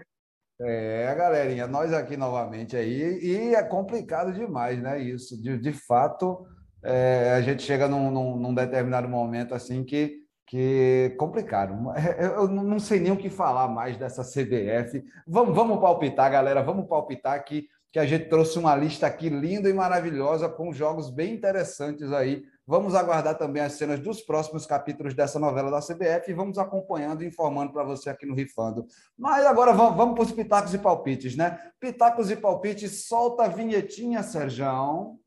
É, galerinha, nós aqui novamente aí, e é complicado demais, né? Isso, de, de fato, é, a gente chega num, num, num determinado momento assim que que complicado. Eu não sei nem o que falar mais dessa CBF. Vamos, vamos palpitar, galera. Vamos palpitar aqui, que a gente trouxe uma lista aqui linda e maravilhosa com jogos bem interessantes aí. Vamos aguardar também as cenas dos próximos capítulos dessa novela da CBF e vamos acompanhando e informando para você aqui no Rifando. Mas agora vamos, vamos para os pitacos e palpites, né? Pitacos e palpites, solta a vinhetinha, Serjão.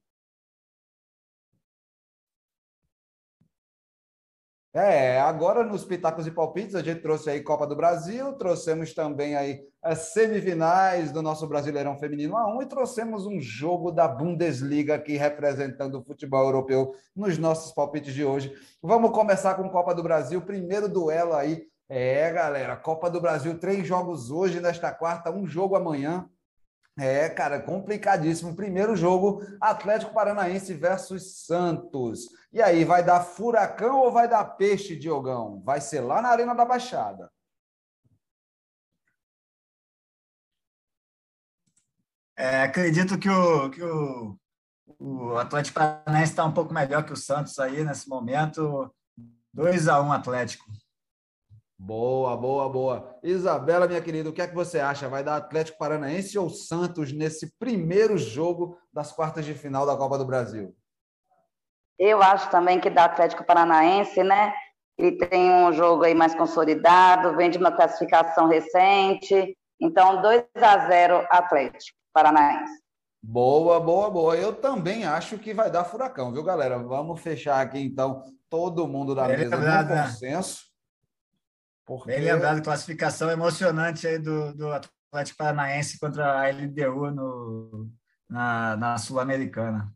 É, agora nos Pitacos e Palpites a gente trouxe aí Copa do Brasil, trouxemos também aí as semifinais do nosso Brasileirão Feminino A1 e trouxemos um jogo da Bundesliga aqui representando o futebol europeu nos nossos palpites de hoje. Vamos começar com Copa do Brasil, primeiro duelo aí. É, galera, Copa do Brasil, três jogos hoje nesta quarta, um jogo amanhã. É, cara, complicadíssimo. Primeiro jogo, Atlético Paranaense versus Santos. E aí, vai dar furacão ou vai dar peixe, Diogão? Vai ser lá na Arena da Baixada. É, acredito que o, que o, o Atlético Paranaense está um pouco melhor que o Santos aí nesse momento. 2 a 1 um Atlético. Boa, boa, boa. Isabela, minha querida, o que é que você acha? Vai dar Atlético Paranaense ou Santos nesse primeiro jogo das quartas de final da Copa do Brasil? Eu acho também que dá Atlético Paranaense, né? Ele tem um jogo aí mais consolidado, vem de uma classificação recente. Então, 2 a 0 Atlético Paranaense. Boa, boa, boa. Eu também acho que vai dar furacão, viu, galera? Vamos fechar aqui, então, todo mundo da é mesa no consenso. Porque... Bem lembrado, classificação emocionante aí do, do Atlético Paranaense contra a LDU no, na, na Sul-Americana.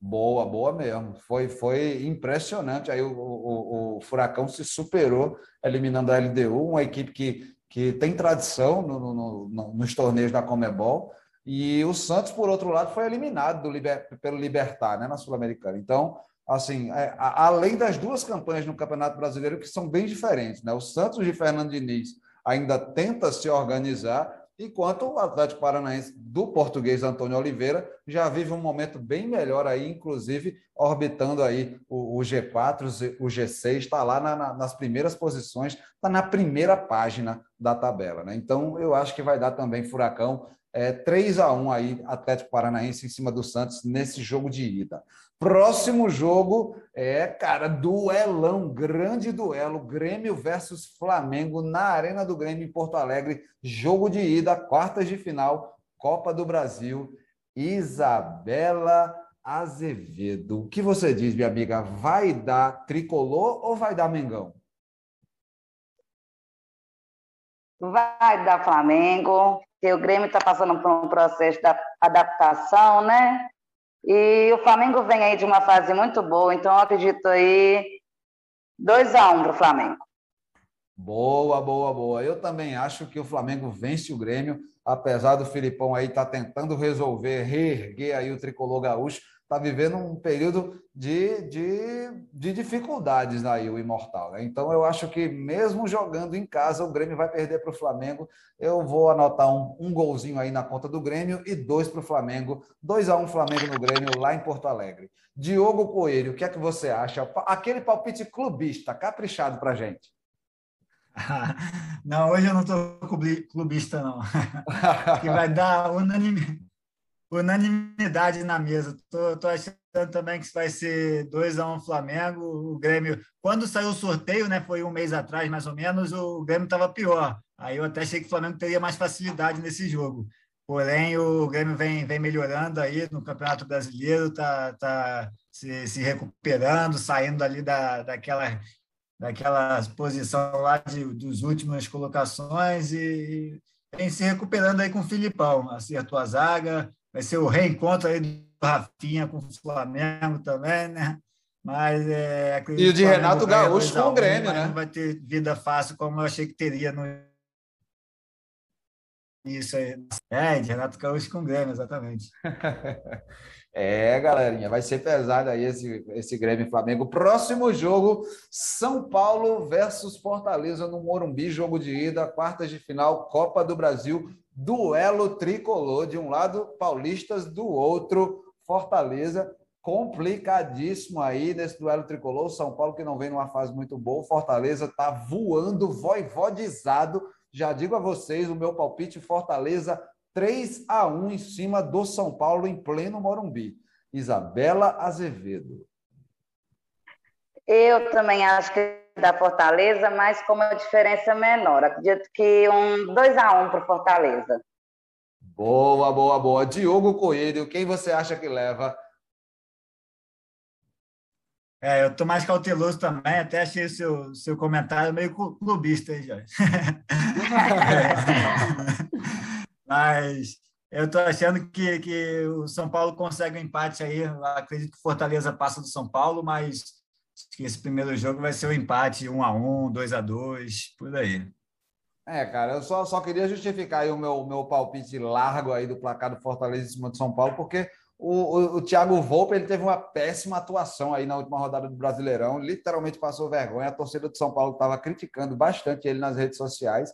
Boa, boa mesmo. Foi, foi impressionante. Aí o, o, o, Furacão se superou, eliminando a LDU, uma equipe que, que tem tradição no, no, no, nos torneios da Comebol. E o Santos, por outro lado, foi eliminado do pelo Libertar, né, na Sul-Americana. Então, assim, é, a, além das duas campanhas no Campeonato Brasileiro que são bem diferentes, né? O Santos de Fernando Diniz ainda tenta se organizar, enquanto o Atlético Paranaense do português Antônio Oliveira já vive um momento bem melhor aí, inclusive orbitando aí o, o G4, o G6, está lá na, na, nas primeiras posições, está na primeira página da tabela, né? Então eu acho que vai dar também furacão é, 3 a 1 aí, Atlético Paranaense em cima do Santos nesse jogo de ida. Próximo jogo é, cara, duelão, grande duelo, Grêmio versus Flamengo na Arena do Grêmio em Porto Alegre, jogo de ida, quartas de final, Copa do Brasil. Isabela Azevedo. O que você diz, minha amiga? Vai dar tricolor ou vai dar Mengão? Vai dar Flamengo, porque o Grêmio está passando por um processo de adaptação, né? E o Flamengo vem aí de uma fase muito boa, então eu acredito aí 2 a 1 um para Flamengo. Boa, boa, boa. Eu também acho que o Flamengo vence o Grêmio, apesar do Filipão aí estar tá tentando resolver, reerguer aí o tricolor gaúcho, está vivendo um período de, de, de dificuldades aí, o Imortal. Né? Então, eu acho que mesmo jogando em casa, o Grêmio vai perder para o Flamengo. Eu vou anotar um, um golzinho aí na conta do Grêmio e dois para o Flamengo. 2 a 1 um Flamengo no Grêmio, lá em Porto Alegre. Diogo Coelho, o que é que você acha? Aquele palpite clubista, caprichado para gente. Não, hoje eu não estou clubista, não. que vai dar unanimidade unanimidade na mesa. Tô, tô achando também que vai ser 2 a 1 um Flamengo. O Grêmio, quando saiu o sorteio, né, foi um mês atrás mais ou menos, o Grêmio estava pior. Aí eu até achei que o Flamengo teria mais facilidade nesse jogo. Porém, o Grêmio vem, vem melhorando aí no Campeonato Brasileiro, tá, tá se, se recuperando, saindo ali da, daquela daquela posição lá de, dos últimas colocações e vem se recuperando aí com o Filipão. Acertou a zaga, vai ser o reencontro aí do Rafinha com o Flamengo também, né? Mas é, e o de Renato Gaúcho com o Grêmio, né? Não vai ter vida fácil como eu achei que teria no isso aí. É, de Renato Gaúcho com o Grêmio, exatamente. é, galerinha, vai ser pesado aí esse, esse Grêmio Flamengo. Próximo jogo, São Paulo versus Fortaleza no Morumbi, jogo de ida, quartas de final, Copa do Brasil duelo tricolor, de um lado paulistas, do outro Fortaleza. complicadíssimo aí nesse duelo tricolor. São Paulo que não vem numa fase muito boa. Fortaleza está voando, voivodizado. Já digo a vocês o meu palpite: Fortaleza 3 a 1 em cima do São Paulo em pleno Morumbi. Isabela Azevedo. Eu também acho que da Fortaleza, mas com uma diferença menor. Acredito que um 2 a 1 para o Fortaleza. Boa, boa, boa. Diogo Coelho, quem você acha que leva? É, eu estou mais cauteloso também, até achei seu, seu comentário meio clubista aí, Jorge. Mas eu estou achando que, que o São Paulo consegue um empate aí. Eu acredito que Fortaleza passa do São Paulo, mas que esse primeiro jogo vai ser um empate 1 a 1 2 a 2 por aí. É, cara, eu só, só queria justificar o meu, meu palpite largo aí do placar do Fortaleza em cima do São Paulo, porque o, o, o Thiago Volpe ele teve uma péssima atuação aí na última rodada do Brasileirão, literalmente passou vergonha. A torcida do São Paulo estava criticando bastante ele nas redes sociais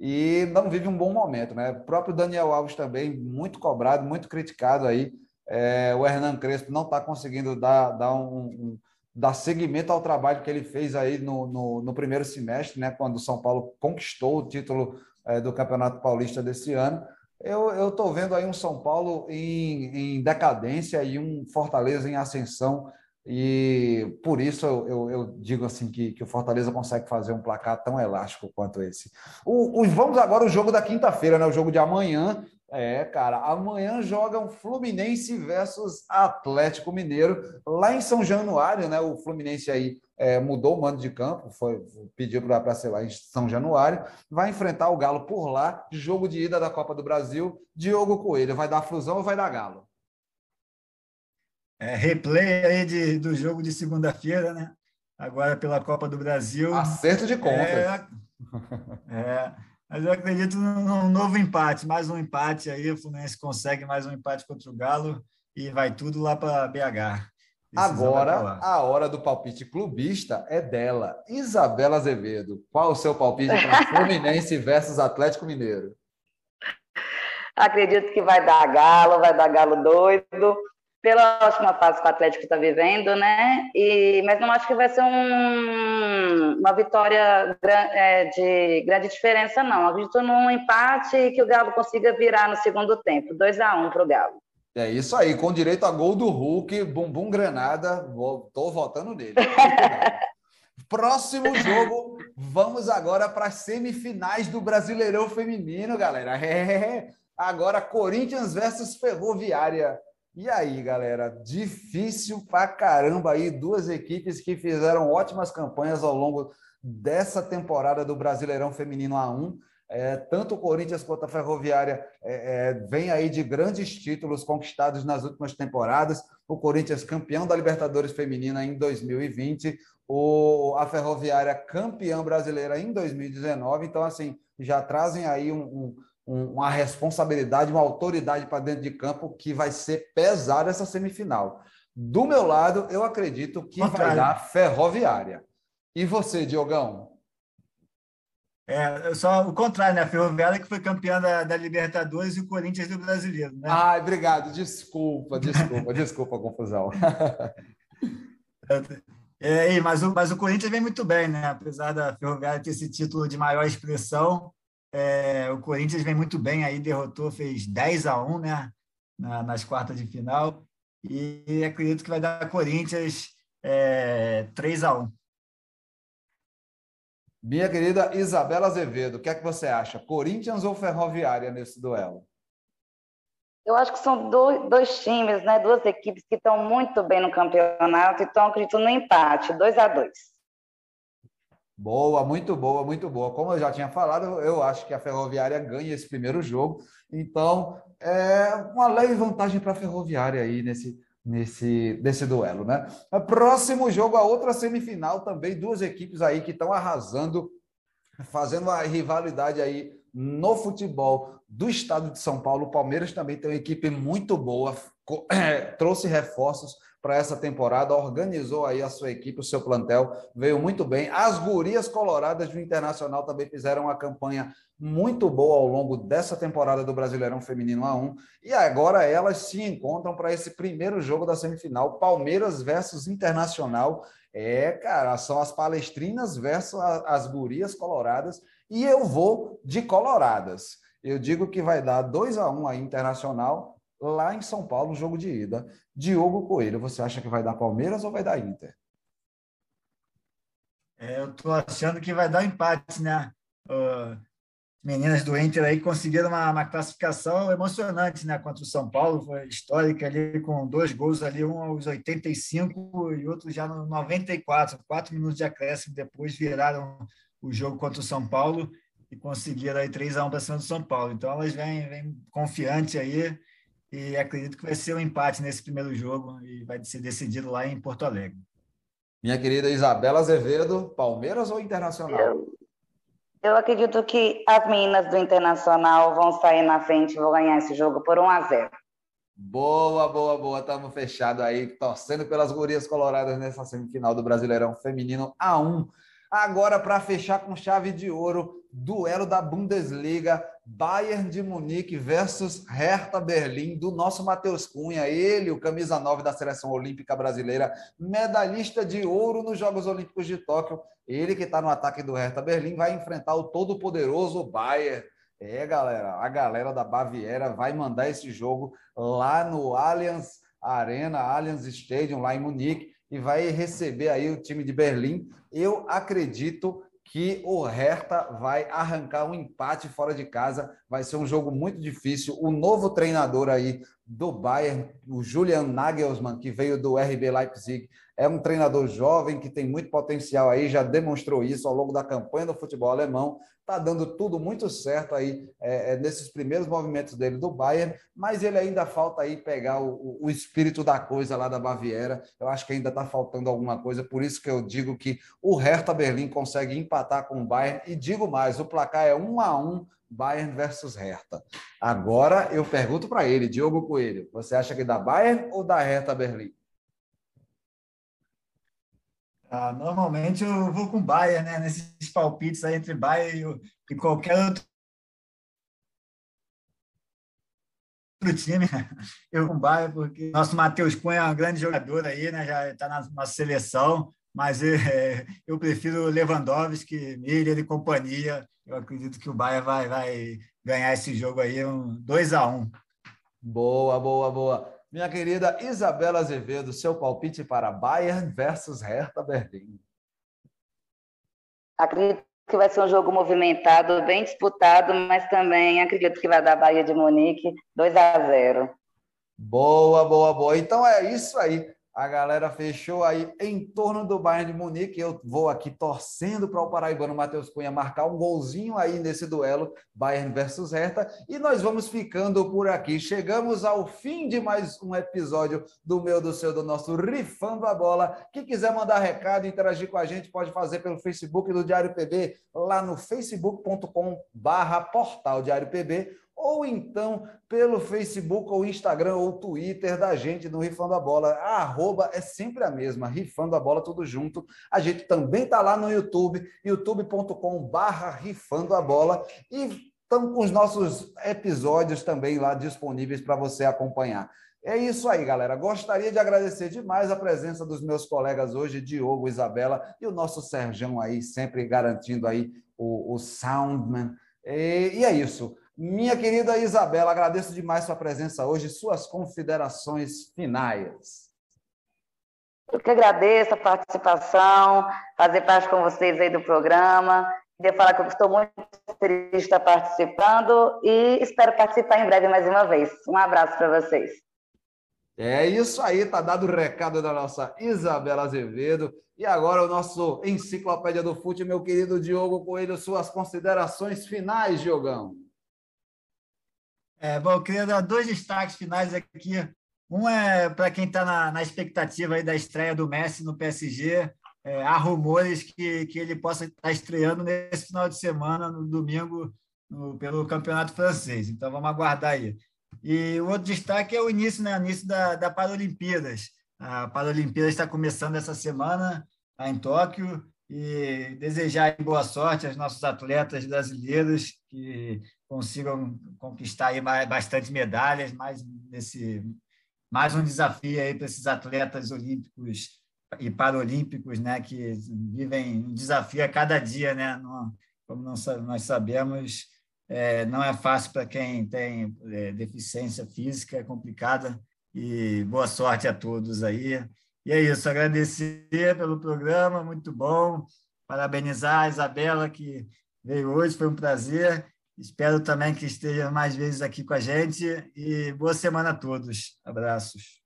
e não vive um bom momento, né? O próprio Daniel Alves também, muito cobrado, muito criticado aí. É, o Hernan Crespo não está conseguindo dar, dar um, um dar seguimento ao trabalho que ele fez aí no, no, no primeiro semestre, né, quando o São Paulo conquistou o título é, do Campeonato Paulista desse ano. Eu estou vendo aí um São Paulo em, em, decadência e um Fortaleza em ascensão, e por isso eu, eu, eu digo assim que, que, o Fortaleza consegue fazer um placar tão elástico quanto esse. O, o vamos agora ao jogo da quinta-feira, né, o jogo de amanhã, é, cara, amanhã jogam Fluminense versus Atlético Mineiro lá em São Januário, né? O Fluminense aí é, mudou o mando de campo, foi pediu para ser lá em São Januário, vai enfrentar o Galo por lá, jogo de ida da Copa do Brasil. Diogo Coelho, vai dar fusão ou vai dar Galo? É, replay aí de, do jogo de segunda-feira, né? Agora pela Copa do Brasil. Acerto de contas. É, é mas eu acredito num novo empate, mais um empate aí. O Fluminense consegue mais um empate contra o Galo e vai tudo lá para BH. Agora, a hora do palpite clubista é dela. Isabela Azevedo, qual o seu palpite para Fluminense versus Atlético Mineiro? Acredito que vai dar Galo, vai dar Galo doido pela ótima fase que o Atlético está vivendo, né? E, mas não acho que vai ser um, uma vitória é, de grande diferença, não. Acredito num empate e que o Galo consiga virar no segundo tempo. 2 a 1 um para o Galo. É isso aí, com direito a gol do Hulk, bumbum granada, estou votando nele. Próximo jogo, vamos agora para as semifinais do Brasileirão Feminino, galera. É, agora Corinthians versus Ferroviária. E aí, galera, difícil pra caramba aí, duas equipes que fizeram ótimas campanhas ao longo dessa temporada do Brasileirão Feminino A1. É, tanto o Corinthians quanto a Ferroviária é, é, vem aí de grandes títulos conquistados nas últimas temporadas. O Corinthians campeão da Libertadores Feminina em 2020, o, a Ferroviária campeã brasileira em 2019. Então, assim, já trazem aí um, um uma responsabilidade, uma autoridade para dentro de campo que vai ser pesada essa semifinal. Do meu lado, eu acredito que vai dar ferroviária. E você, Diogão? É, só o contrário, né? A Ferroviária que foi campeã da, da, Libertadores e o Corinthians do Brasileiro, né? Ai, obrigado. Desculpa, desculpa, desculpa a confusão. É, mas, o, mas o Corinthians vem muito bem, né? Apesar da Ferroviária ter esse título de maior expressão, é, o Corinthians vem muito bem aí, derrotou, fez 10 a 1 né, na, nas quartas de final. E acredito que vai dar Corinthians é, 3 a 1 Minha querida Isabela Azevedo, o que é que você acha? Corinthians ou Ferroviária nesse duelo? Eu acho que são dois, dois times, né, duas equipes que estão muito bem no campeonato, então acredito no empate, 2 a 2 Boa, muito boa, muito boa. Como eu já tinha falado, eu acho que a Ferroviária ganha esse primeiro jogo. Então, é uma leve vantagem para a Ferroviária aí nesse, nesse, nesse duelo, né? Próximo jogo, a outra semifinal também, duas equipes aí que estão arrasando, fazendo uma rivalidade aí no futebol do estado de São Paulo. O Palmeiras também tem uma equipe muito boa, trouxe reforços para essa temporada, organizou aí a sua equipe, o seu plantel, veio muito bem. As gurias coloradas do Internacional também fizeram uma campanha muito boa ao longo dessa temporada do Brasileirão Feminino A1 e agora elas se encontram para esse primeiro jogo da semifinal, Palmeiras versus Internacional. É, cara, são as palestrinas versus as gurias coloradas e eu vou de coloradas. Eu digo que vai dar 2 a 1 um aí Internacional lá em São Paulo, jogo de ida. Diogo Coelho, você acha que vai dar Palmeiras ou vai dar Inter? É, eu estou achando que vai dar empate, né? Uh, meninas do Inter aí conseguiram uma, uma, classificação emocionante, né? Contra o São Paulo, foi histórica ali, com dois gols ali, um aos 85 e outro já no 94. Quatro minutos de acréscimo depois viraram o jogo contra o São Paulo e conseguiram aí 3 a 1 para cima do São Paulo. Então elas vêm, vêm confiantes aí e acredito que vai ser um empate nesse primeiro jogo e vai ser decidido lá em Porto Alegre. Minha querida Isabela Azevedo, Palmeiras ou Internacional? Eu, eu acredito que as meninas do Internacional vão sair na frente e vão ganhar esse jogo por 1 a 0. Boa, boa, boa. Estamos fechados aí, torcendo pelas gurias coloradas nessa semifinal do Brasileirão Feminino A1. Agora, para fechar com chave de ouro, duelo da Bundesliga, Bayern de Munique versus Hertha Berlim, do nosso Matheus Cunha, ele, o camisa 9 da seleção olímpica brasileira, medalhista de ouro nos Jogos Olímpicos de Tóquio. Ele que está no ataque do Hertha Berlim vai enfrentar o todo-poderoso Bayern. É, galera, a galera da Baviera vai mandar esse jogo lá no Allianz Arena, Allianz Stadium, lá em Munique, e vai receber aí o time de Berlim. Eu acredito que o Hertha vai arrancar um empate fora de casa. Vai ser um jogo muito difícil. O novo treinador aí do Bayern, o Julian Nagelsmann, que veio do RB Leipzig, é um treinador jovem que tem muito potencial aí, já demonstrou isso ao longo da campanha do futebol alemão. Está dando tudo muito certo aí é, é, nesses primeiros movimentos dele do Bayern, mas ele ainda falta aí pegar o, o espírito da coisa lá da Baviera. Eu acho que ainda está faltando alguma coisa, por isso que eu digo que o Hertha Berlim consegue empatar com o Bayern. E digo mais, o placar é um a um Bayern versus Hertha. Agora eu pergunto para ele, Diogo Coelho, você acha que dá Bayern ou da Hertha Berlim? Ah, normalmente eu vou com Bayern, né? Nesses palpites aí entre Bayern e, qualquer outro time, eu com Bayern, porque nosso Matheus Cunha é um grande jogador aí, né? Já está na nossa seleção, mas é, eu prefiro Lewandowski, Miller e companhia. Eu acredito que o Bayern vai, vai ganhar esse jogo aí, um 2 a 1 Boa, boa, boa. Minha querida Isabela Azevedo, seu palpite para Bayern versus Hertha Berlim. Acredito que vai ser um jogo movimentado, bem disputado, mas também acredito que vai dar Bahia de Munique 2 a 0. Boa, boa, boa. Então é isso aí. A galera fechou aí em torno do Bayern de Munique. Eu vou aqui torcendo para o paraibano Matheus Cunha marcar um golzinho aí nesse duelo Bayern versus Hertha. E nós vamos ficando por aqui. Chegamos ao fim de mais um episódio do meu, do seu, do nosso Rifando a Bola. Quem quiser mandar recado, interagir com a gente, pode fazer pelo Facebook do Diário PB, lá no facebook.com barra portal Diário PB ou então pelo Facebook ou Instagram ou Twitter da gente no Rifando a Bola. A arroba é sempre a mesma, Rifando a Bola tudo junto. A gente também está lá no YouTube, youtube.com barra Rifando a Bola e estamos com os nossos episódios também lá disponíveis para você acompanhar. É isso aí, galera. Gostaria de agradecer demais a presença dos meus colegas hoje, Diogo, Isabela e o nosso Serjão aí, sempre garantindo aí o, o Soundman. E, e é isso. Minha querida Isabela, agradeço demais sua presença hoje, suas considerações finais. Eu que agradeço a participação, fazer parte com vocês aí do programa. Queria falar que eu estou muito feliz de estar participando e espero participar em breve mais uma vez. Um abraço para vocês. É isso aí, tá dado o recado da nossa Isabela Azevedo. E agora o nosso Enciclopédia do Fute, meu querido Diogo Coelho, suas considerações finais, Diogão. É, bom, eu queria dar dois destaques finais aqui. Um é para quem está na, na, expectativa aí da estreia do Messi no PSG. É, há rumores que, que ele possa estar estreando nesse final de semana, no domingo, no, pelo campeonato francês. Então vamos aguardar aí. E o outro destaque é o início, né? Início da, da Paralimpíadas. A Paralimpíada está começando essa semana lá em Tóquio e desejar boa sorte aos nossos atletas brasileiros que consigam conquistar aí bastante medalhas, mais nesse mais um desafio aí para esses atletas olímpicos e paralímpicos, né, que vivem um desafio a cada dia, né? Como nós sabemos, é, não é fácil para quem tem é, deficiência física, é complicada. E boa sorte a todos aí. E é isso, agradecer pelo programa, muito bom. Parabenizar a Isabela, que veio hoje, foi um prazer. Espero também que esteja mais vezes aqui com a gente. E boa semana a todos. Abraços.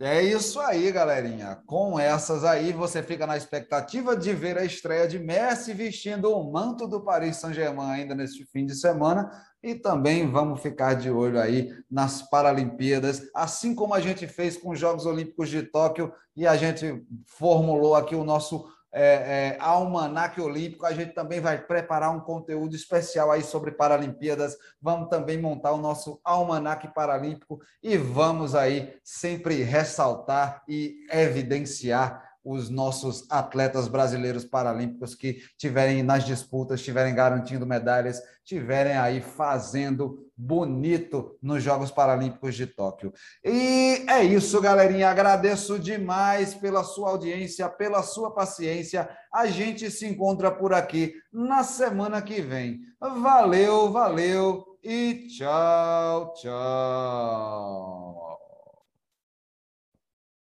É isso aí, galerinha. Com essas aí, você fica na expectativa de ver a estreia de Messi vestindo o manto do Paris Saint-Germain ainda neste fim de semana. E também vamos ficar de olho aí nas Paralimpíadas, assim como a gente fez com os Jogos Olímpicos de Tóquio e a gente formulou aqui o nosso é, é, Almanac Olímpico. A gente também vai preparar um conteúdo especial aí sobre Paralimpíadas. Vamos também montar o nosso Almanac Paralímpico e vamos aí sempre ressaltar e evidenciar os nossos atletas brasileiros paralímpicos que tiverem nas disputas, tiverem garantindo medalhas, tiverem aí fazendo bonito nos Jogos Paralímpicos de Tóquio. E é isso, galerinha. Agradeço demais pela sua audiência, pela sua paciência. A gente se encontra por aqui na semana que vem. Valeu, valeu e tchau, tchau.